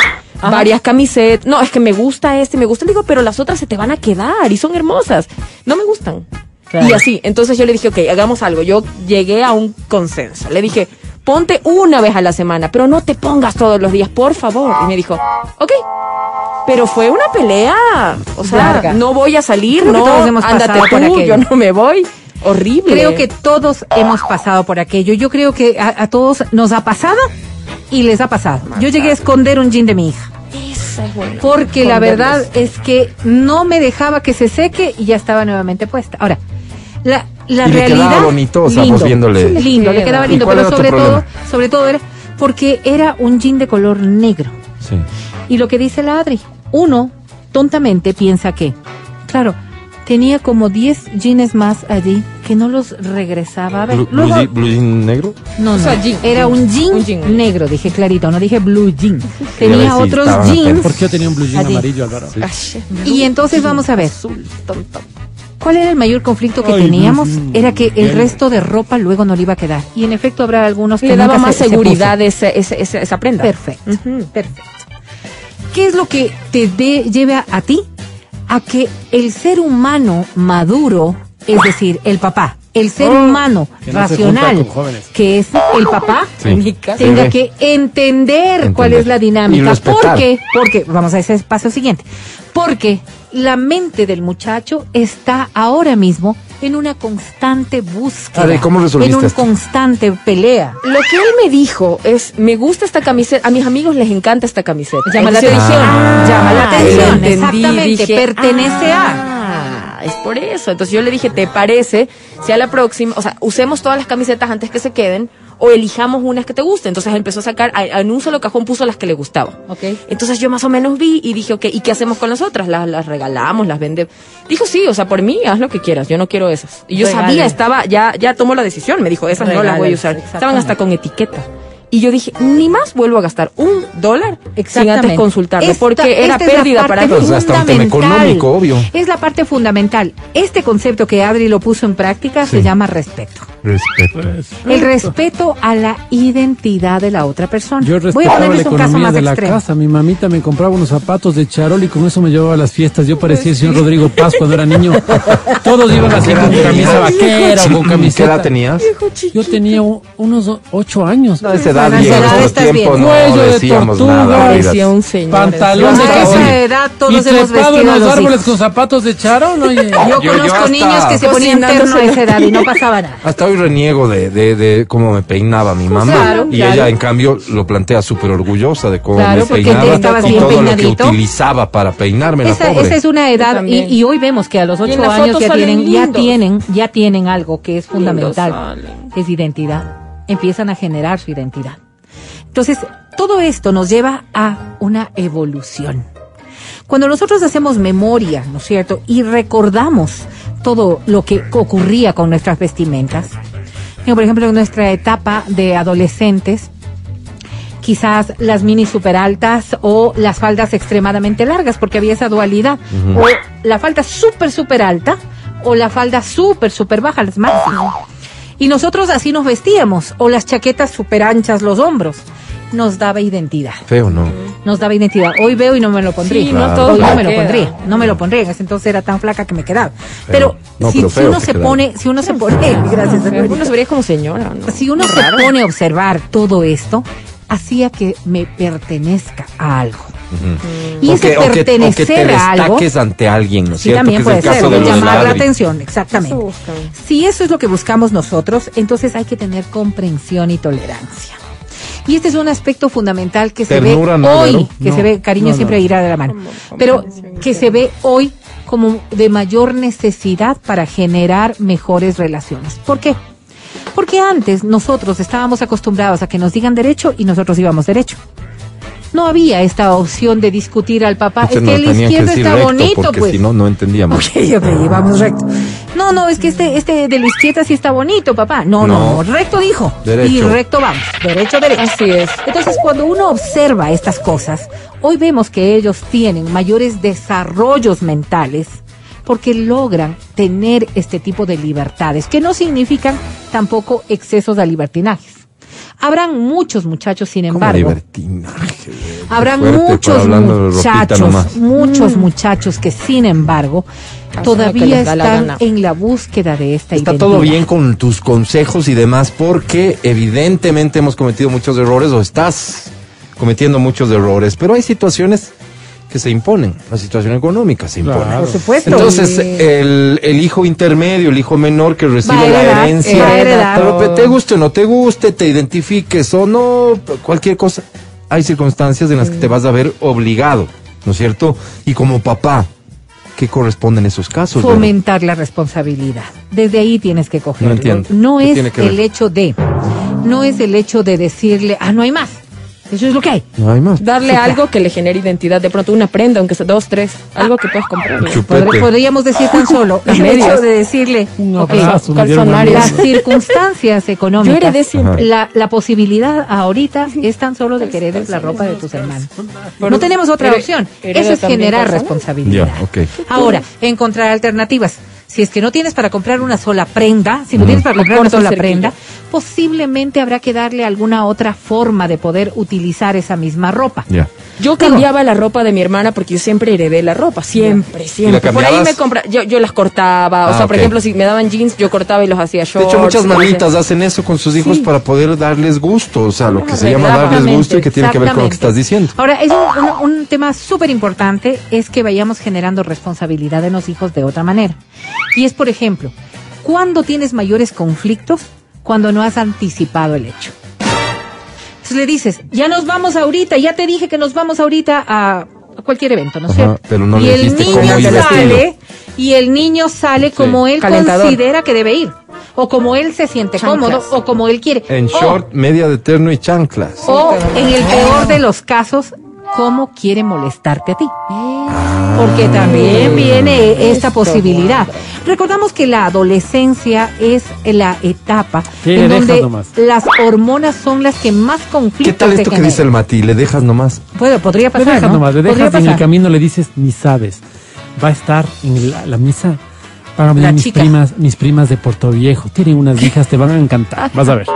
varias camisetas? No, es que me gusta este, me gusta. Le digo, pero las otras se te van a quedar y son hermosas. No me gustan. Claro. Y así, entonces yo le dije, ok, hagamos algo. Yo llegué a un consenso. Le dije, ponte una vez a la semana, pero no te pongas todos los días, por favor. Y me dijo, ok. Pero fue una pelea. O sea, Larga. no voy a salir, Creo no, todos hemos ándate pasado por tú, aquello. yo no me voy. Horrible. Creo que todos hemos pasado por aquello. Yo creo que a, a todos nos ha pasado y les ha pasado. Yo llegué a esconder un jean de mi hija. Porque la verdad es que no me dejaba que se seque y ya estaba nuevamente puesta. Ahora, la, la Y le realidad. quedaba bonito, o sea, vos viéndole- Lindo, le queda. quedaba ¿Y lindo, pero sobre todo, sobre todo era porque era un jean de color negro. Sí. Y lo que dice la Adri, uno tontamente piensa que, claro, tenía como 10 jeans más allí que no los regresaba a ver. Blue, Luego- blue jean- blue jean negro? no, O no, sea, jean. era un jean, Un jean. negro, dije clarito, no dije blue jean. Tenía otros jeans. ¿Por qué yo tenía un blue jean Allí. amarillo, Álvaro? Ay, Y entonces vamos a ver, azul, tonto. ¿cuál era el mayor conflicto que Ay, teníamos? Era que el Bien. resto de ropa luego no le iba a quedar. Y en efecto habrá algunos que Le daba más se- se seguridad ese, ese- ese- esa puso. prenda. Perfecto, perfecto. ¿Qué es lo que te de- lleva a ti? A que el ser humano maduro, es decir, el papá, el ser Oh, humano que no racional, que es el papá, Sí. Tenga Sí. que entender, cuál Entender. es la dinámica. Porque, porque, vamos a ese paso siguiente. Porque la mente del muchacho está ahora mismo en una constante búsqueda. Adri, ¿cómo resolviste En una constante pelea. Lo que él me dijo es, me gusta esta camiseta, a mis amigos les encanta esta camiseta. Llama la atención, dije, llama la atención, entendí, exactamente, pertenece ah, Es por eso. Entonces yo le dije, ¿te parece si a la próxima, o sea, usemos todas las camisetas antes que se queden o elijamos unas que te gusten? Entonces empezó a sacar, a- en un solo cajón puso las que le gustaban. Ok. Entonces yo más o menos vi y dije, ok, ¿y qué hacemos con las otras? ¿Las, las regalamos, las vendemos? Dijo, sí, o sea, por mí, haz lo que quieras, yo no quiero esas. Y yo sabía, estaba, ya, ya tomó la decisión, me dijo, esas no las voy a usar. Estaban hasta con etiqueta. Y yo dije, ni más vuelvo a gastar un dólar sin Exactamente. antes consultarlo, Esta- porque era es la pérdida parte para mí. Pues hasta un tema fundamental. económico, obvio. Es la parte fundamental. Este concepto que Adri lo puso en práctica se llama respeto. Respeto. Pues, El respeto a la identidad de la otra persona. Yo Voy a respetaba la ponerles un caso economía más de la extremo. casa. Mi mamita me compraba unos zapatos de charol y con eso me llevaba a las fiestas. Yo parecía el señor Rodrigo Paz cuando era niño. Todos iban así con camisa vaquera o con ¿Qué camiseta. edad tenías? Yo tenía unos ocho años. No, esa edad Nadie en edad nuestro estás tiempo bien. no Cuello de decíamos tortuga, nada. Olvídate. un señor. Pantalón de edad todos hemos vestido en los árboles hijos. con zapatos de charo, ¿no? Oye, Yo, conozco hasta- niños que se ponían terno a esa edad y no pasaba nada. Hasta hoy reniego de, de, de cómo me peinaba mi mamá. claro, y claro. ella, en cambio, lo plantea súper orgullosa de cómo Claro, me peinaba y todo lo que utilizaba para peinarme, Esa, esa es una edad y, y hoy vemos que a los ocho años ya tienen, ya tienen, ya tienen algo que es fundamental, es identidad. Empiezan a generar su identidad. Entonces, todo esto nos lleva a una evolución. Cuando nosotros hacemos memoria, ¿no es cierto? Y recordamos todo lo que ocurría con nuestras vestimentas. Por ejemplo, en nuestra etapa de adolescentes, quizás las mini super altas o las faldas extremadamente largas, porque había esa dualidad. O la falda súper, súper alta o la falda súper, súper baja, las máximas. Y nosotros así nos vestíamos, o las chaquetas súper anchas, los hombros. Nos daba identidad, Feo, ¿no? nos daba identidad. Hoy veo y no me lo pondría. Sí, no Claro. todo Hoy no me lo pondría, no me lo pondría. En ese entonces era tan flaca que me quedaba. Pero, No, si, pero si feo uno se quedaba. pone, si uno se pone, gracias, señorita. Uno se vería como señora, ¿no? Si uno se pone a observar todo esto, hacía que me pertenezca a algo. Y O ese que- o que- o que pertenecer te a algo, ante alguien, ¿no es sí, cierto? también que puede es el ser, caso de los llamar la atención, exactamente. Eso. Si eso es lo que buscamos nosotros, entonces hay que tener comprensión y tolerancia. Y este es un aspecto fundamental que se Ternura, ve ¿no, hoy, que No, se ve, cariño no, siempre irá de la mano, pero que se ve hoy como de mayor necesidad para generar mejores relaciones. ¿Por qué? Porque antes nosotros estábamos acostumbrados a que nos digan derecho y nosotros íbamos derecho. No había esta opción de discutir al papá, Entonces es que el que izquierdo está recto, bonito, porque pues. si no, no entendíamos. Ok, ok, vamos recto. No, no, es que este, este de la izquierda sí está bonito, papá. No, no, No. no, recto dijo. Derecho. Y recto vamos, derecho, derecho. Así es. Entonces, cuando uno observa estas cosas, hoy vemos que ellos tienen mayores desarrollos mentales porque logran tener este tipo de libertades, que no significan tampoco excesos de libertinajes. Habrán muchos muchachos, sin embargo, Habrán muchos muchachos, muchos muchachos que sin embargo todavía la están en la búsqueda de esta Está identidad. todo bien con tus consejos y demás, porque evidentemente hemos cometido muchos errores o estás cometiendo muchos errores, pero hay situaciones que se imponen, la situación económica se impone. Claro. Por supuesto. Entonces, el, el hijo intermedio, el hijo menor que recibe Va la herencia, va heredar. te guste o no te guste, te identifiques o no, cualquier cosa, hay circunstancias en las que te vas a ver obligado, ¿no es cierto? Y como papá, ¿qué corresponde en esos casos? Fomentar la responsabilidad. Desde ahí tienes que cogerlo. No entiendo. No ¿Qué es el hecho de, no es el hecho de decirle, ah, no hay más. Eso es lo que hay. No hay más. Darle algo que le genere identidad. De pronto una prenda, aunque sea dos, tres. Algo que puedas comprar. Podríamos decir tan solo Las el hecho de decirle, Un ok, abrazo, me dieron calzonarios. una las circunstancias económicas. Yo heredé siempre. La, la posibilidad ahorita es tan solo de que heredes la ropa de tus hermanos. No tenemos otra opción. Eso es generar responsabilidad. Ya, ok. Ahora, encontrar alternativas. Si es que no tienes para comprar una sola prenda, si no tienes para comprar una sola prenda, posiblemente habrá que darle alguna otra forma de poder utilizar esa misma ropa. Yo cambiaba la ropa de mi hermana porque yo siempre heredé la ropa, siempre, siempre. Por ahí me compra, yo, yo las cortaba, o Ah, sea, por ejemplo, si me daban jeans, yo cortaba y los hacía De shorts. hecho, muchas mamitas hacen eso con sus hijos para poder darles gusto, o sea, lo que se llama darles gusto y que tiene que ver con lo que estás diciendo. Ahora, es un, un- un tema súper importante es que vayamos generando responsabilidad en los hijos de otra manera. Y es, por ejemplo, ¿cuándo tienes mayores conflictos? Cuando no has anticipado el hecho. Entonces le dices, ya nos vamos ahorita, ya te dije que nos vamos ahorita a, cualquier evento, ¿no es cierto? pero no y le el niño cómo sale, y el niño sale como él Calentador. considera que debe ir, o como él se siente Chanclas. cómodo, o como él quiere. En O- short, media de terno y chanclas. o en el peor de los casos, cómo quiere molestarte a ti. Porque también viene esta posibilidad. Recordamos que la adolescencia es la etapa ¿Qué en le dejas donde nomás? las hormonas son las que más conflictos ¿Qué tal esto que dice el Mati? ¿Le dejas nomás? Puede- podría Le pasar, dejas ¿no? nomás, le dejas en el camino, le dices, ni sabes. Va a estar en la, la misa. Van a venir La mis chica. primas, mis primas de Puerto Viejo. Tienen unas hijas, te van a encantar. Vas a ver.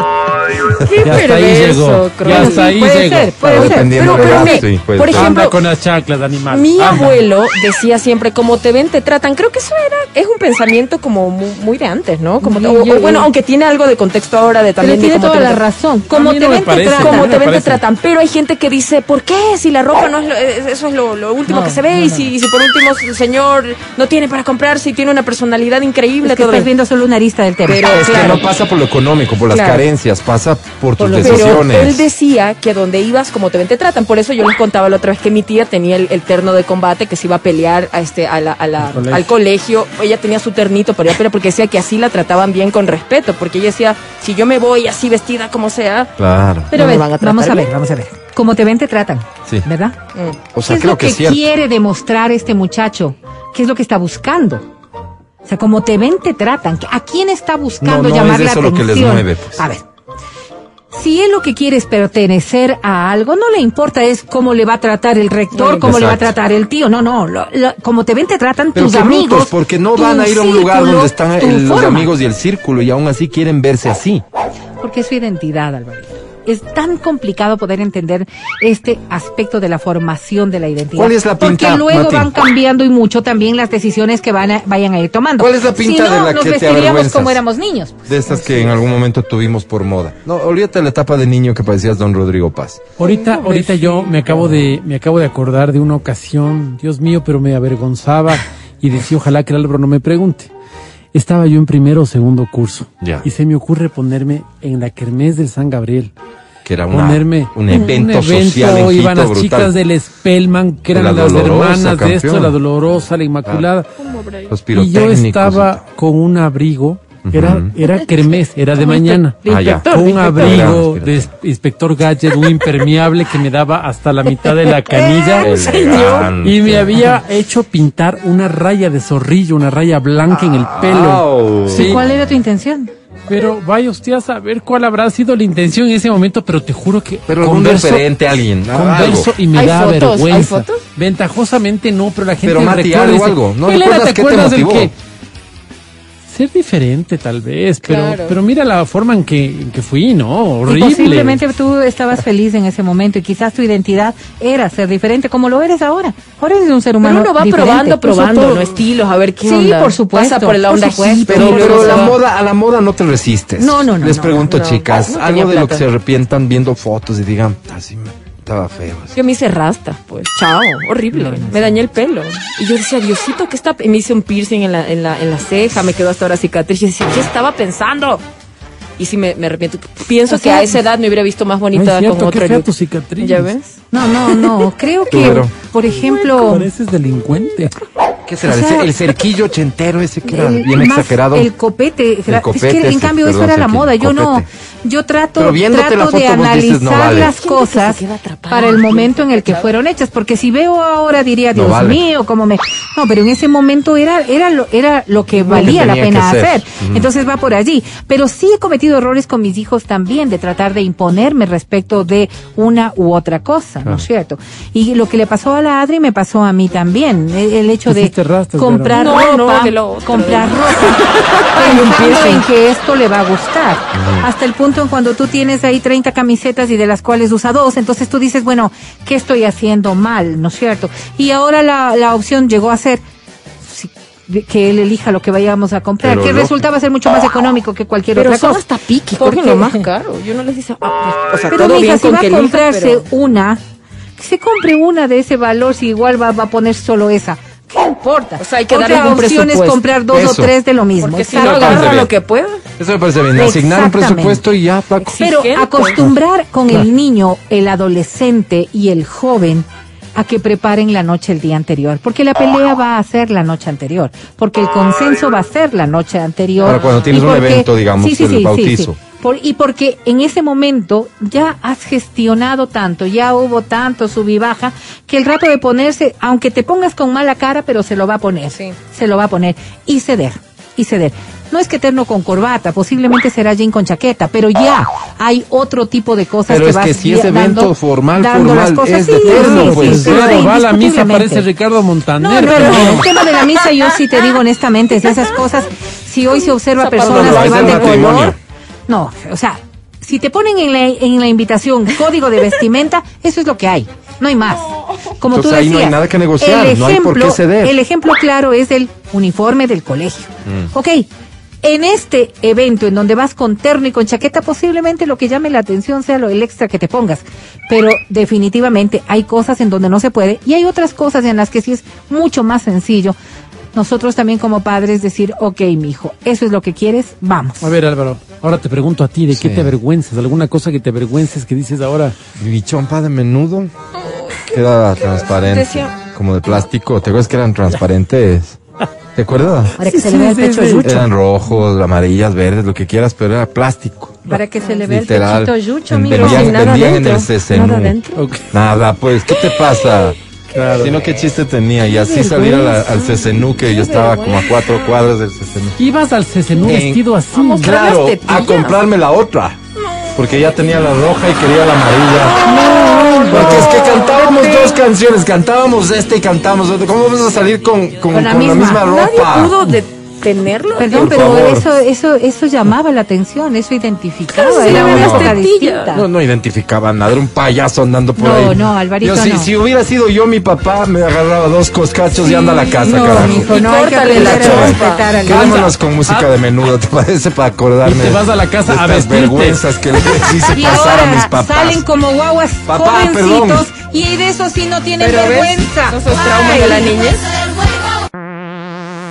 Qué Ya hasta ahí perverso, llegó. Croy. Ya hasta ahí puede llegó. ser, puede ser. dependiendo Pero- pero edad, me- sí, puede por ser. ejemplo, Anda con las chanclas de animal. Mi Anda. abuelo decía siempre, como te ven, te tratan. Creo que eso era, es un pensamiento como mu- muy, de antes, ¿no? Como, Y o- yo- o bueno, aunque tiene algo de contexto ahora de Pero también tiene toda te la ven. razón. Como te ven, te tratan. Como te ven, te tratan. Pero hay gente que dice, ¿por qué? Si la ropa no es lo, eh, eso es lo, lo último No, que se ve. no, y, no. si, y si por último el señor no tiene para comprarse y tiene una personalidad increíble. Es que todo estás lo- viendo solo una arista del tema. Pero- Es que Claro. no pasa por lo económico, por las carencias, pasa por tus Pero decisiones. él decía que donde ibas, como te ven, te tratan. Por eso yo les contaba la otra vez que mi tía tenía el, el terno de combate que se iba a pelear a este, a la- a la- Al colegio. al colegio. Ella tenía su ternito para pelear porque decía que así la trataban bien con respeto. Porque ella decía, si yo me voy así vestida como sea, Claro. Pero No a vamos a ver, bien. vamos a ver. Como te ven, te tratan. Sí. ¿Verdad? O sea, ¿Qué es creo lo que, que, es cierto. quiere demostrar este muchacho? ¿Qué es lo que está buscando? O sea, como te ven, te tratan. ¿A quién está buscando No, no llamar es la eso lo que les atención? mueve, pues. A ver. Si él lo que quiere es pertenecer a algo, no le importa es cómo le va a tratar el rector, cómo le va a tratar el tío. No, no. lo- lo- como te ven, te tratan Pero tus brutos, amigos. porque no van a ir a un lugar donde están el- los amigos y el círculo y aún así quieren verse así. Porque es su identidad, Alvarito. Es tan complicado poder entender este aspecto de la formación de la identidad. ¿Cuál es la pinta, Porque luego Mati? van cambiando y mucho también las decisiones que van a, vayan a ir tomando. ¿Cuál es la pinta si no, de la nos que te vestiríamos avergüenzas? como éramos niños. De estas que en algún momento tuvimos por moda. No, olvídate la etapa de niño que parecías Don Rodrigo Paz. Ahorita, ahorita yo me acabo de, me acabo de acordar de una ocasión, Dios mío, pero me avergonzaba y decía ojalá que el Álvaro no me pregunte. Estaba yo en primero o segundo curso Ya. y se me ocurre ponerme en la kermés del San Gabriel. Que era una, ponerme un evento social en iban Quito las brutal. chicas del Spellman, que eran La las hermanas de esto, la Dolorosa, la Inmaculada. Los Y yo estaba con un abrigo, era, era kermés, era de mañana. Ah, ya. Con un abrigo de ins- inspector gadget, un impermeable que me daba hasta la mitad de la canilla. Elegante. Y me había hecho pintar una raya de zorrillo, una raya blanca en el pelo. Sí. ¿Cuál era tu intención? Pero vaya usted a saber cuál habrá sido la intención en ese momento, pero te juro que Pero converso, referente, alguien. algo. converso y me ¿Hay da fotos? ¿Hay vergüenza. fotos? Ventajosamente no, pero la gente Pero, Mati, recuerda algo, algo. ¿No "Elena, recuerdas qué te acuerdas del motivó?" que ser diferente tal vez, pero Claro. pero mira la forma en que, en que fui, ¿no? Y Horrible. posiblemente tú estabas feliz en ese momento y quizás tu identidad era ser diferente como lo eres ahora. Ahora eres un ser Pero humano uno va diferente. probando, probando, todo- ¿no? Estilos, a ver qué Sí, onda. por supuesto, Pasa por la por onda supuesto. hippie, Pero, pero la moda, a la moda no te resistes. No, no, no, Les no, pregunto, no, chicas, no algo de lo que se arrepientan viendo fotos y digan, así me estaba feo. así". Yo me hice rasta, pues. Chao, horrible. me dañé el pelo. Y yo decía, Diosito, ¿qué está? Y me hice un piercing en la, en la, en la ceja, me quedó hasta ahora cicatriz. Y decía, ¿qué estaba pensando? Y sí me, me arrepiento. Pienso O que a esa edad me hubiera visto más bonita cierto, con look. tu cicatriz. ¿Ya ves? No, no, no. Creo que, Claro. por ejemplo, Pareces delincuente. ¿Qué será? O El sea, ce- el cerquillo ochentero ese que era el- bien más exagerado. El copete. es que en cambio eso era la moda. Yo no. Yo trato, trato de dices, analizar no vale. las cosas para el en el momento en el que fueron hechas. Porque si veo ahora diría, No Dios vale. mío, cómo me. No, pero en ese momento era, era lo, era lo que que valía la pena hacer. Entonces va por allí. Pero sí he cometido errores con mis hijos también de tratar de imponerme respecto de una u otra cosa, ¿no es cierto? Y lo que le pasó a la Adri me pasó a mí también. El, el hecho de comprar No, ropa, no, de lo otro, comprar ropa, pensando en que esto le va a gustar. Hasta el punto en cuando tú tienes ahí 30 camisetas y de las cuales usa dos, entonces tú dices, bueno, ¿qué estoy haciendo mal? ¿No es cierto? Y ahora la, la opción llegó a ser que él elija lo que vayamos a comprar, Pero que lo- resultaba ser mucho más económico que cualquier Pero otra cosa. hasta piqui, Porque- lo más caro. Yo no les dice, ah, pues, o sea, pero todo mija, bien si con va que a elija, comprarse pero- una, que se compre una de ese valor si igual va, va a poner solo esa. ¿Qué importa? O sea, hay que Otra darle un opción es comprar dos Eso. o tres de lo mismo. Porque si no agarra lo que pueda. Eso me parece bien. Asignar un presupuesto y ya, flaco. Pero Exigente. acostumbrar con el niño, el adolescente y el joven a que preparen la noche el día anterior, porque la pelea va a ser la noche anterior, porque el consenso va a ser la noche anterior. Ahora, cuando tienes y un evento, digamos, el bautizo. Por- y porque en ese momento ya has gestionado tanto, ya hubo tanto sub y baja, que el rato de ponerse, aunque te pongas con mala cara, pero se lo va a poner. Sí. Se lo va a poner. Y ceder, y ceder. No es que terno con corbata, posiblemente será jean con chaqueta, pero ya hay otro tipo de cosas Pero que es vas que si es evento dando- formal, dando las cosas. es de Sí, terno, sí, pues. sí, sí, Claro, va a la misa, parece Ricardo No, Montaner. pero pero- el tema de la misa, yo sí te digo honestamente, es esas cosas, si hoy se observa personas no, que van de color, no, o sea, Si te ponen en la, en la invitación código de vestimenta, eso es lo que hay. No hay más. Como tú Entonces, ahí decías, no hay nada que negociar, el no hay por qué ejemplo- ceder. El ejemplo claro es el uniforme del colegio. Mm. Ok, en este evento en donde vas con terno y con chaqueta, posiblemente lo que llame la atención sea lo el extra que te pongas. Pero definitivamente hay cosas en donde no se puede y hay otras cosas en las que sí es mucho más sencillo. Nosotros también como padres decir, ok, mijo, eso es lo que quieres, vamos. A ver, Álvaro, ahora te pregunto a ti, ¿de qué te avergüenzas? ¿Alguna cosa que te avergüences que dices ahora? Mi chompa de menudo queda transparente, Decía- como de plástico. ¿Te acuerdas que eran transparentes? ¿Te acuerdas? Para que se le vea el pecho yucho. Eran rojos, amarillas, verdes, lo que quieras, pero era plástico. Para que se le vea Literal. el pechito yucho, amigo. vendían, sin nada vendían en el CCNU. nada dentro. Ok. Nada, pues, ¿qué te pasa? Claro. Sino qué chiste tenía. Y así salir a la- al CCNU, que yo estaba como a cuatro cuadras del CCNU. Ibas al En- vestido así. Claro, a comprarme la otra. Porque ya tenía la roja y quería la amarilla. Porque es que cantábamos dos canciones, cantábamos esta y cantábamos otra. ¿Cómo vamos a salir con, con, Con la con la misma. Nadie ropa? pudo detenerlo. Perdón, pero favor. eso, eso, eso llamaba la atención, eso identificaba, Claro, sí, era no, una no. distinta. No, no identificaba nada, era un payaso andando por No, ahí. no, Alvarito, Yo, si, no. si hubiera sido yo mi papá, me agarraba dos coscachos y anda a la casa, no, carajo. mijo, no hay que la aprender a chompa. respetar al Quedémonos con música de menudo, ¿te parece? Para acordarme Y te vas a la casa de a estas vergüenzas que les hice Y pasar a mis papás. salen como guaguas Papá, jovencitos perdón. y de eso sí no tienen Pero ves, vergüenza. esos traumas de la niñez.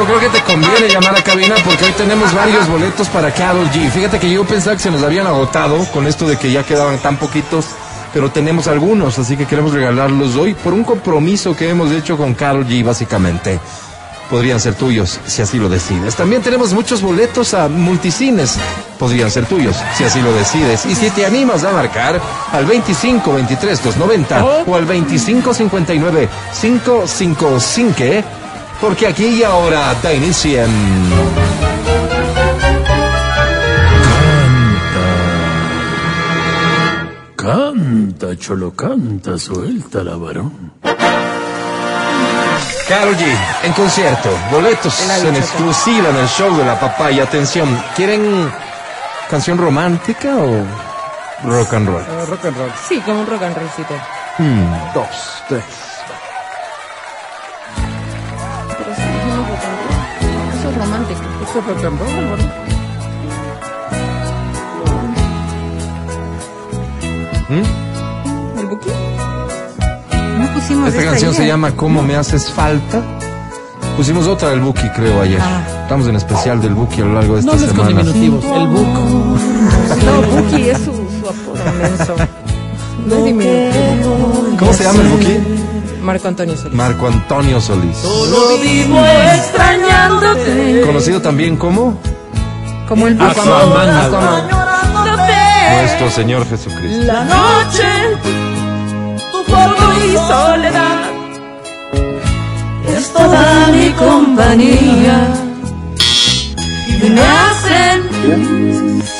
Yo creo que te conviene llamar a cabina porque hoy tenemos varios boletos para Carol G. Fíjate que yo pensaba que se nos habían agotado con esto de que ya quedaban tan poquitos, pero tenemos algunos, así que queremos regalarlos hoy por un compromiso que hemos hecho con Carol G, básicamente. Podrían ser tuyos, si así lo decides. También tenemos muchos boletos a multicines. Podrían ser tuyos, si así lo decides. Y si te animas a marcar al 25 23 290 o al 25 59 555, porque aquí y ahora da inicio en... Canta, cholo, canta, suelta la varón. Carol G, en concierto, boletos en exclusiva en el show de la papaya. Atención, ¿quieren canción romántica o rock and roll? rock and roll. Sí, como un rock and rollcito. Un, dos, tres. Eso and roll, Álvaro. ¿El buki? No pusimos Esta esta canción se ayer. llama ¿Cómo me haces falta? Pusimos otra del Buki, creo, ayer. Ah. Estamos en especial del Buki a lo largo de No esta con semana. diminutivos. El book. No, buki es su, su apodo menso. No es diminutivo. ¿Cómo se llama el Buki? Marco Antonio Solís. Marco Antonio Solís. Solo vivo extrañándote. Conocido también como Como el. Aquaman. Añorándote. nuestro Señor Jesucristo. La noche, tu polvo y soledad. Es toda mi compañía. Y me hacen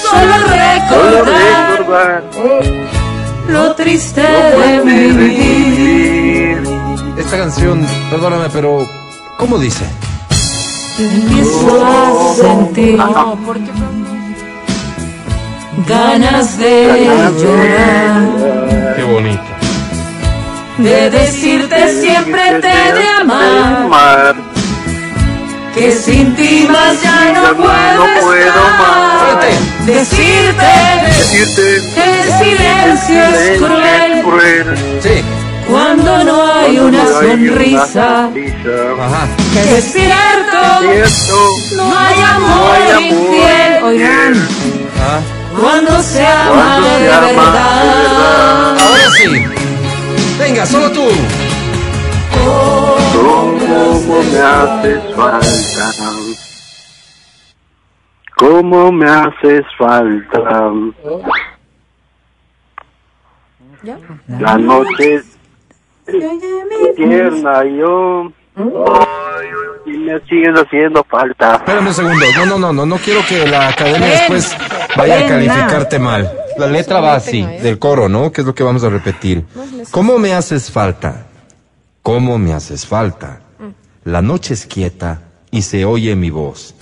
solo recordar lo triste de mi vivir. Esta canción, perdóname, pero ¿cómo dice? Empiezo a sentir ganas de llorar, Qué bonito. de decirte siempre te de amar, que sin ti más ya no puedo estar. Decirte que el silencio es cruel Sí. Cuando no hay una sonrisa. Que es cierto, no hay amor infiel. Oigan, Ah. cuando se ama de verdad. Ahora sí. Venga, solo tú. ¿Cómo me haces falta? ¿Cómo me haces falta? ¿Ya? La noche es tierna yo y me sigues haciendo falta. Espérame un segundo. No, no, no, no, no quiero que la academia después vaya a calificarte mal. La letra va así, del coro, ¿no? Que es lo que vamos a repetir. ¿Cómo me haces falta? ¿Cómo me haces falta? La noche es quieta y se oye mi voz.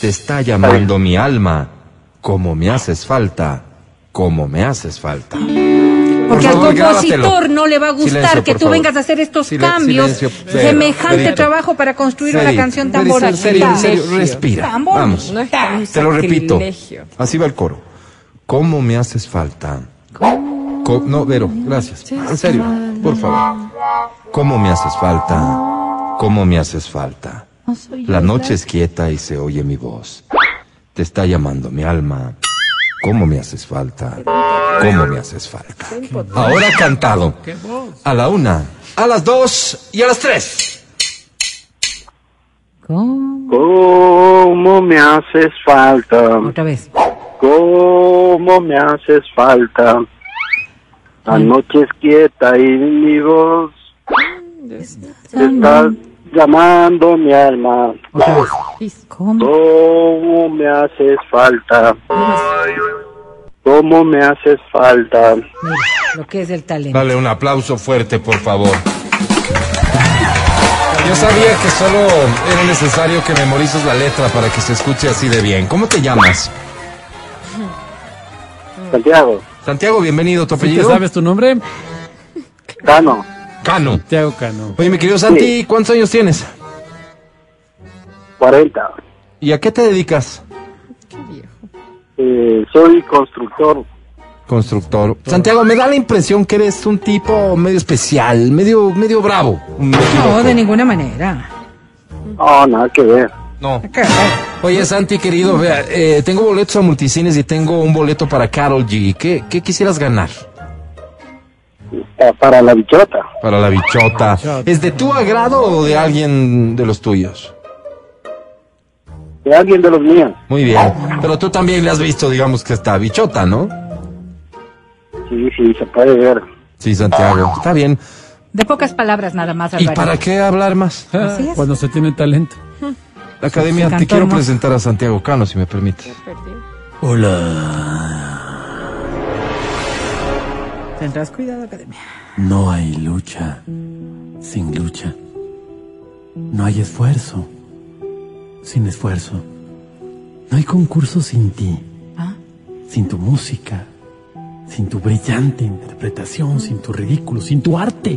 Te está llamando mi alma. ¿Cómo me haces falta? ¿Cómo me haces falta? Porque Por favor, al compositor grábatelo. no le va a gustar Silencio, que tú favor. vengas a hacer estos Silen- cambios. silencio, semejante Verito. trabajo para construir una canción tan bonita. serio, en serio, respira. Bonita. Vamos. No Te lo repito. Así va el coro. ¿Cómo me haces falta? Co- no, Vero, gracias. En serio, por favor. ¿Cómo me haces falta? ¿Cómo me haces falta? La noche es quieta y se oye mi voz. Te está llamando mi alma. ¿Cómo me haces falta? ¿Cómo me haces falta? Ahora cantado. A la una, a las dos y a las tres. ¿Cómo? ¿Cómo me haces falta? Otra vez. ¿Cómo me haces falta? La noche es quieta y mi voz te está llamando mi alma. Otra vez. ¿Cómo? ¿Cómo me haces falta? ¿Cómo me haces falta? Mira, lo que es el talento. Dale un aplauso fuerte, por favor. Yo sabía que solo era necesario que memorices la letra para que se escuche así de bien. ¿Cómo te llamas? Santiago, Santiago, bienvenido. ¿Tu ¿Sí te apellido? sabes tu nombre? Cano, Cano. Santiago Cano. Oye, mi querido Santi, ¿cuántos años tienes? 40. ¿Y a qué te dedicas? Eh, soy constructor. Constructor. Santiago, me da la impresión que eres un tipo medio especial, medio, medio bravo. No, de ninguna manera. No, nada que ver. No. Oye, Santi, querido, vea, eh, tengo boletos a multicines y tengo un boleto para Carol G. ¿Qué, qué quisieras ganar? Pa- Para la bichota. Para la bichota. ¿Es de tu agrado o de alguien de los tuyos? De alguien de los míos. Muy bien. Pero tú también le has visto, digamos, que está bichota, ¿no? Sí, sí, se puede ver. Sí, Santiago. Está bien. De pocas palabras nada más, ¿Y Alvarito. para qué hablar más? Así es. Cuando se tiene talento. La academia, te quiero hermoso. presentar a Santiago Cano, si me permites. Tendrás cuidado, Academia. No hay lucha sin lucha. No hay esfuerzo sin esfuerzo. No hay concurso sin ti, ¿Ah? sin tu música, sin tu brillante interpretación, sin tu ridículo, sin tu arte.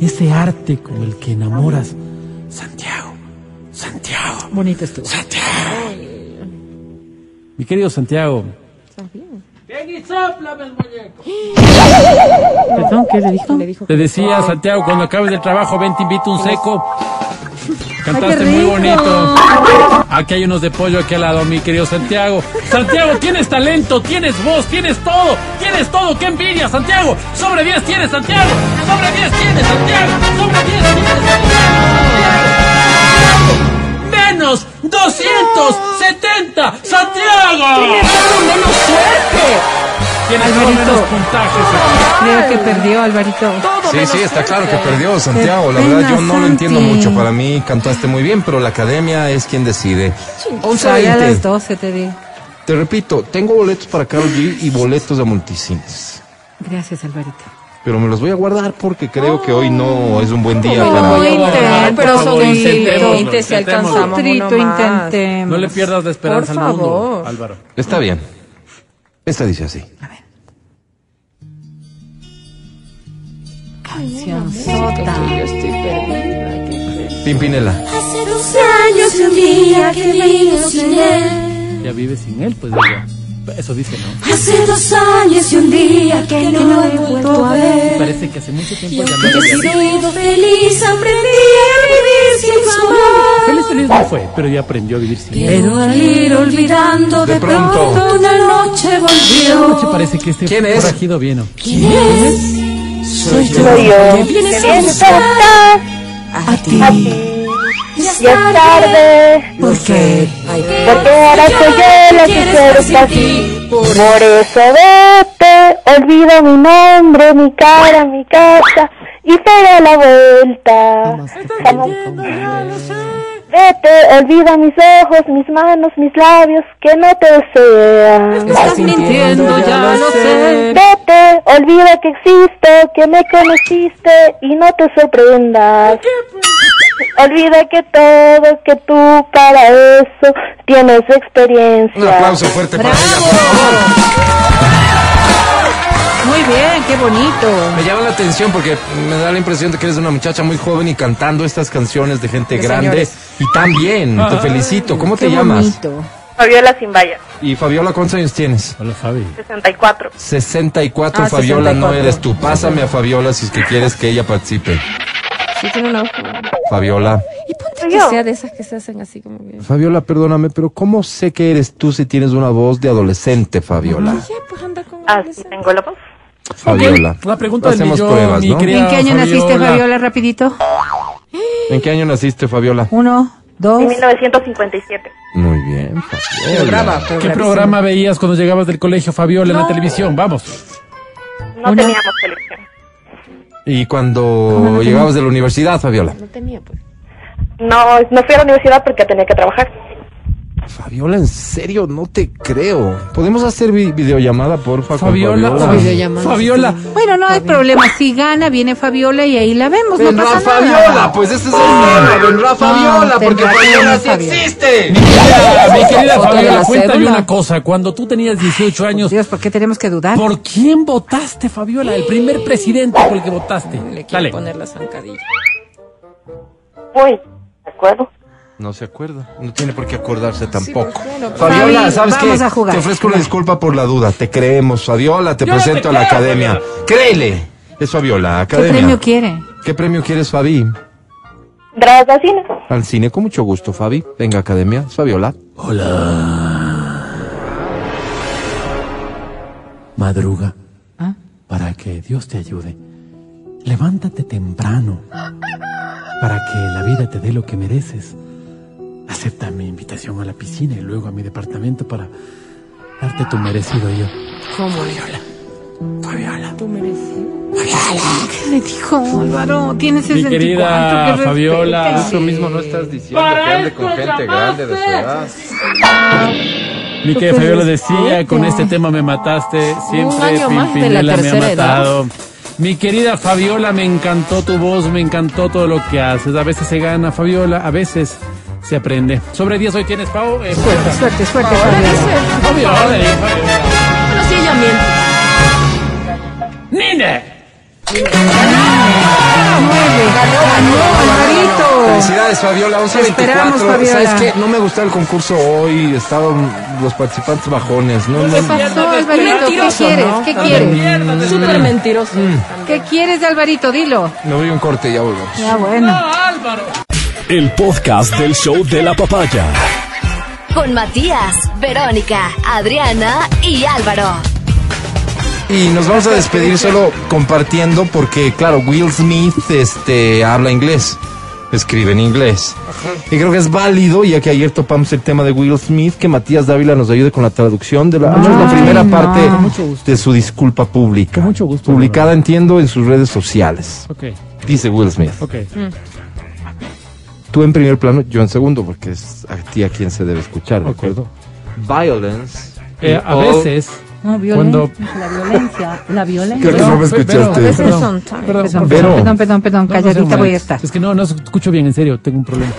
Ese arte con el que enamoras. Santiago, Santiago, Bonito estuvo. Santiago. Mi querido Santiago. Perdón, ¿qué le dijo? Le dijo Te decía, Santiago, cuando acabes del trabajo, ven, te invito un seco. Cantaste muy bonito. Aquí hay unos de pollo aquí al lado, mi querido Santiago. Santiago, tienes talento, tienes voz, tienes todo, tienes todo. ¡Qué envidia, Santiago! Sobre 10 tienes, Santiago. Sobre 10 tienes, Santiago. Sobre 10 tienes, Santiago. Menos 270, Santiago. menos suerte. Tienes Alvarito. menos puntajes. Creo que perdió, Alvarito. Sí, sí, está claro que perdió Santiago. La verdad, yo no lo entiendo mucho. Para mí cantaste muy bien, pero la academia es quien decide. 11 Soy a las 20. 12, te digo. Te repito, tengo boletos para Carol G y boletos de multicines. Gracias, Alvarito. Pero me los voy a guardar porque creo que hoy no es un buen día Bueno, para... a guardar, pero son favor, 20, intentémoslo, 20 si alcanzamos Trito, intentemos. No le pierdas la esperanza Por al mundo, favor. Álvaro. Está bien. Esta dice así. Canción sota. estoy perdida. ¿qué crees? Pimpinela. Hace dos años y un día que vivo sin él. Ya vive sin él, pues diga. Eso dice, ¿no? Hace dos años y un día que no he vuelto a ver. Parece que hace mucho tiempo ya no He sido feliz, aprendí a vivir sin su amor. Feliz, feliz no fue, pero ya aprendió a vivir sin él. Pero al ir olvidando De de, pronto. pronto, una noche volvió. noche parece que este ¿Quién es? forajido vino. ¿Quién es? Soy yo. Me vienes a buscar a ti. Ya es tarde, ¿Por qué? porque ahora soy yo la que quiero estar así. Por eso vete, olvida mi nombre, mi cara, mi casa y pega la vuelta. Vamos. Vete, olvida mis ojos, mis manos, mis labios que no te desean. Estás mintiendo, ya lo sé. Vete, olvida que existo, que me conociste y no te sorprendas. Olvida que todo, que tú para eso tienes experiencia. Un aplauso fuerte para ella, por favor. Muy bien, qué bonito. Me llama la atención porque me da la impresión de que eres una muchacha muy joven y cantando estas canciones de gente De grande. señores. Y tan bien, te felicito. ¿Cómo te llamas? bonito. Fabiola Simbaya, Y Fabiola, ¿cuántos años tienes? Hola, Fabi. 64. 64, Ah, Fabiola, no 64. eres tú. Pásame a Fabiola si es que quieres que ella participe. Sí, tiene una voz. Fabiola. Y ponte que sea de esas que se hacen así como que. Fabiola, perdóname, pero ¿cómo sé que eres tú si tienes una voz de adolescente, Fabiola? Ya, pues anda con. Así tengo la voz. Fabiola. La pregunta del Hacemos millón, pruebas, mi ¿no? querida ¿En qué año naciste, Fabiola? Fabiola, rapidito? ¿En qué año naciste, Fabiola? Uno, dos. En 1957. Muy bien, Fabiola. ¿Qué programa veías cuando llegabas del colegio, Fabiola, en la televisión? Vamos. No Uno. teníamos televisión. ¿Y cuando llegabas de la universidad, Fabiola? No tenía, pues. No, no fui a la universidad porque tenía que trabajar. Fabiola, en serio, no te creo. ¿Podemos hacer vi- videollamada, porfa? con Fabiola. Fabiola? Videollamada. Fabiola. Bueno, no hay problema. Si gana, viene Fabiola y ahí la vemos. No Vendrá pasa Fabiola, nada. pues este es el tema. Vendrá Fabiola, porque Fabiola sí Fabiola. existe. Mi querida, mi querida Fabiola, la cuéntame cédula. una cosa. Cuando tú tenías 18 años, Dios, ¿por qué tenemos que dudar? ¿por quién votaste, Fabiola? El primer presidente por el que votaste. Le quiero Dale. poner la zancadilla. Uy, ¿de acuerdo? No se acuerda, no tiene por qué acordarse tampoco. claro. Fabiola, Fabi, ¿sabes qué? a jugar. Te ofrezco una disculpa por la duda. Te creemos, Fabiola. Te Yo no te presento a la creo, academia. Créele. Es Fabiola, ¿Qué academia. premio quiere? ¿Qué premio quieres, Fabi? Entradas al cine. Al cine, con mucho gusto, Fabi. Venga, academia. Es Fabiola. Madruga. ¿Ah? Para que Dios te ayude. Levántate temprano. Para que la vida te dé lo que mereces. Acepta mi invitación a la piscina y luego a mi departamento para darte tu merecido yo. ¿Cómo? Fabiola. Tú mereces. ¿Qué le dijo Álvaro? Tienes Mi 64. querida que Fabiola. Eso mismo no estás diciendo, que ande con gente grande de su edad. Mi querida Fabiola decía, con este tema me mataste, siempre Un año más de la Pimpinela me ha tercera edad. matado. Mi querida Fabiola, me encantó tu voz, me encantó todo lo que haces. A veces se gana, Fabiola, a veces se aprende. Sobre 10 hoy tienes, Pau. Eh, Suerte, suerte, suerte. Bueno, sí, ella miente. ¡Nine! Alvarito. Felicidades, Fabiola. 11 esperamos, 24. Fabiola. ¿Sabes qué? No me gustó el concurso hoy. Estaban los participantes bajones. No, no, ¿Qué pasó, Alvarito? ¿Qué quieres? ¿no? ¿Qué quieres? Súper mentiroso. ¿Qué quieres de Alvarito? Dilo. Me voy a un corte y ya volvemos. Ya, bueno. El podcast del show de la papaya. Con Matías, Verónica, Adriana y Álvaro. Y nos vamos a despedir solo compartiendo porque, claro, Will Smith este, habla inglés, escribe en inglés. Y creo que es válido, ya que ayer topamos el tema de Will Smith, que Matías Dávila nos ayude con la traducción de la, primera no. parte de su disculpa pública. Con mucho gusto, Publicada, entiendo, en sus redes sociales. Ok, Dice Will Smith. ok. Tú en primer plano, yo en segundo, porque es a ti a quien se debe escuchar, ¿de Ok. acuerdo? Violence. Eh, in a all- veces, No, Cuando- violencia. La violencia. La violencia. Creo que no me escuchaste. A veces Perdón, perdón, Perdón, perdón, perdón, perdón, perdón. No, Calladita no, voy a estar. Es que no, no escucho bien, en serio, tengo un problema.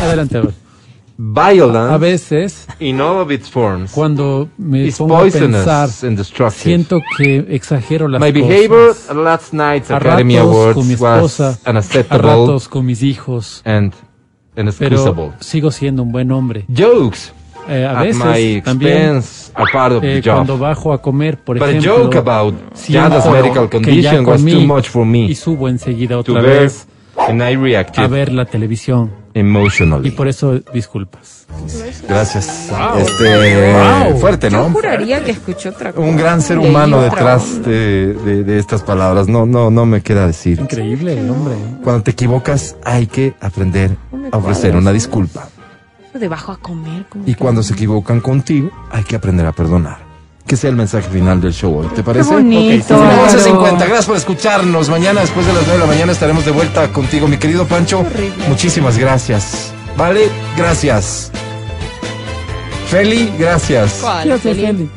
Adelante, a ver. Violence A veces, in all of its forms cuando me pongo a pensar, poisonous and destructive. siento que exagero las My cosas. behavior at last night's a Academy ratos Awards con mi was esposa, a unacceptable ratos con mis hijos, and. Pero sigo siendo un buen hombre. Jokes Eh, a at my veces también expense are part of eh, the job. cuando bajo a comer, por But a ejemplo, joke about medical condition was too much for me y subo enseguida to otra vez and I a reacted ver la televisión y emotionally. por eso disculpas. Gracias. Wow. Este, Wow. fuerte, Yo ¿no? juraría que escuché otra cosa. Un gran ser humano detrás de, de- de estas palabras. No, no, no me queda decir. Increíble, hombre. Cuando te equivocas hay que aprender a ofrecer una disculpa. Eso de bajo a comer. como Y cuando se equivocan contigo, hay que aprender a perdonar. Que sea el mensaje final del show hoy, ¿te parece? bonito. Ok, Claro. 11.50, gracias por escucharnos. Mañana, después de las 9 de la mañana, estaremos de vuelta contigo, mi querido Pancho. Muchísimas gracias. Vale, gracias. Feli, gracias. ¿Cuál, Feli?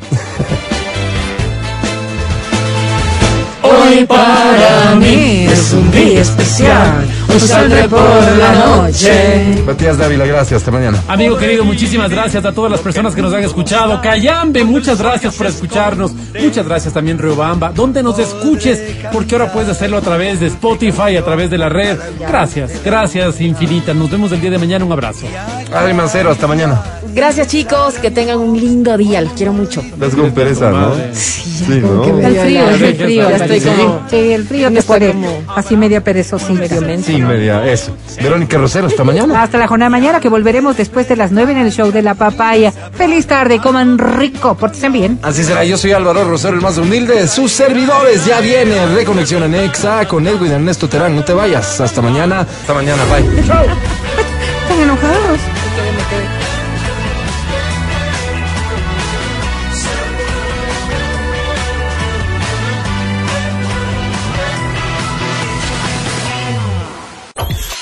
Hoy para mí es un día especial. Hoy saldré por la noche. Matías Dávila, gracias. Hasta mañana. Amigo querido, muchísimas gracias a todas las personas que nos han escuchado. Cayambe, muchas gracias por escucharnos. Muchas gracias también Riobamba, donde nos escuches, porque ahora puedes hacerlo a través de Spotify, a través de la red. Gracias, gracias infinitas. Nos vemos el día de mañana. Un abrazo. Adri Mancero, hasta mañana. Gracias, chicos. Que tengan un lindo día. Los quiero mucho. Las con pereza, ¿no? Sí, ¿no? El frío, es el frío. Ya estoy como- Sí, el frío te Estoy pone como- así media perezosita. Medio menso. Sí, media, eso. Verónica Rosero, hasta mañana. Hasta la jornada de mañana que volveremos después de las 9 en el show de la papaya. Feliz tarde, coman rico, pórtense bien. Así será, yo soy Álvaro Rosero, el más humilde de sus servidores. Ya viene Reconexión en Exa con Edwin Ernesto Terán. No te vayas. Hasta mañana. Hasta mañana. Bye. Están enojados.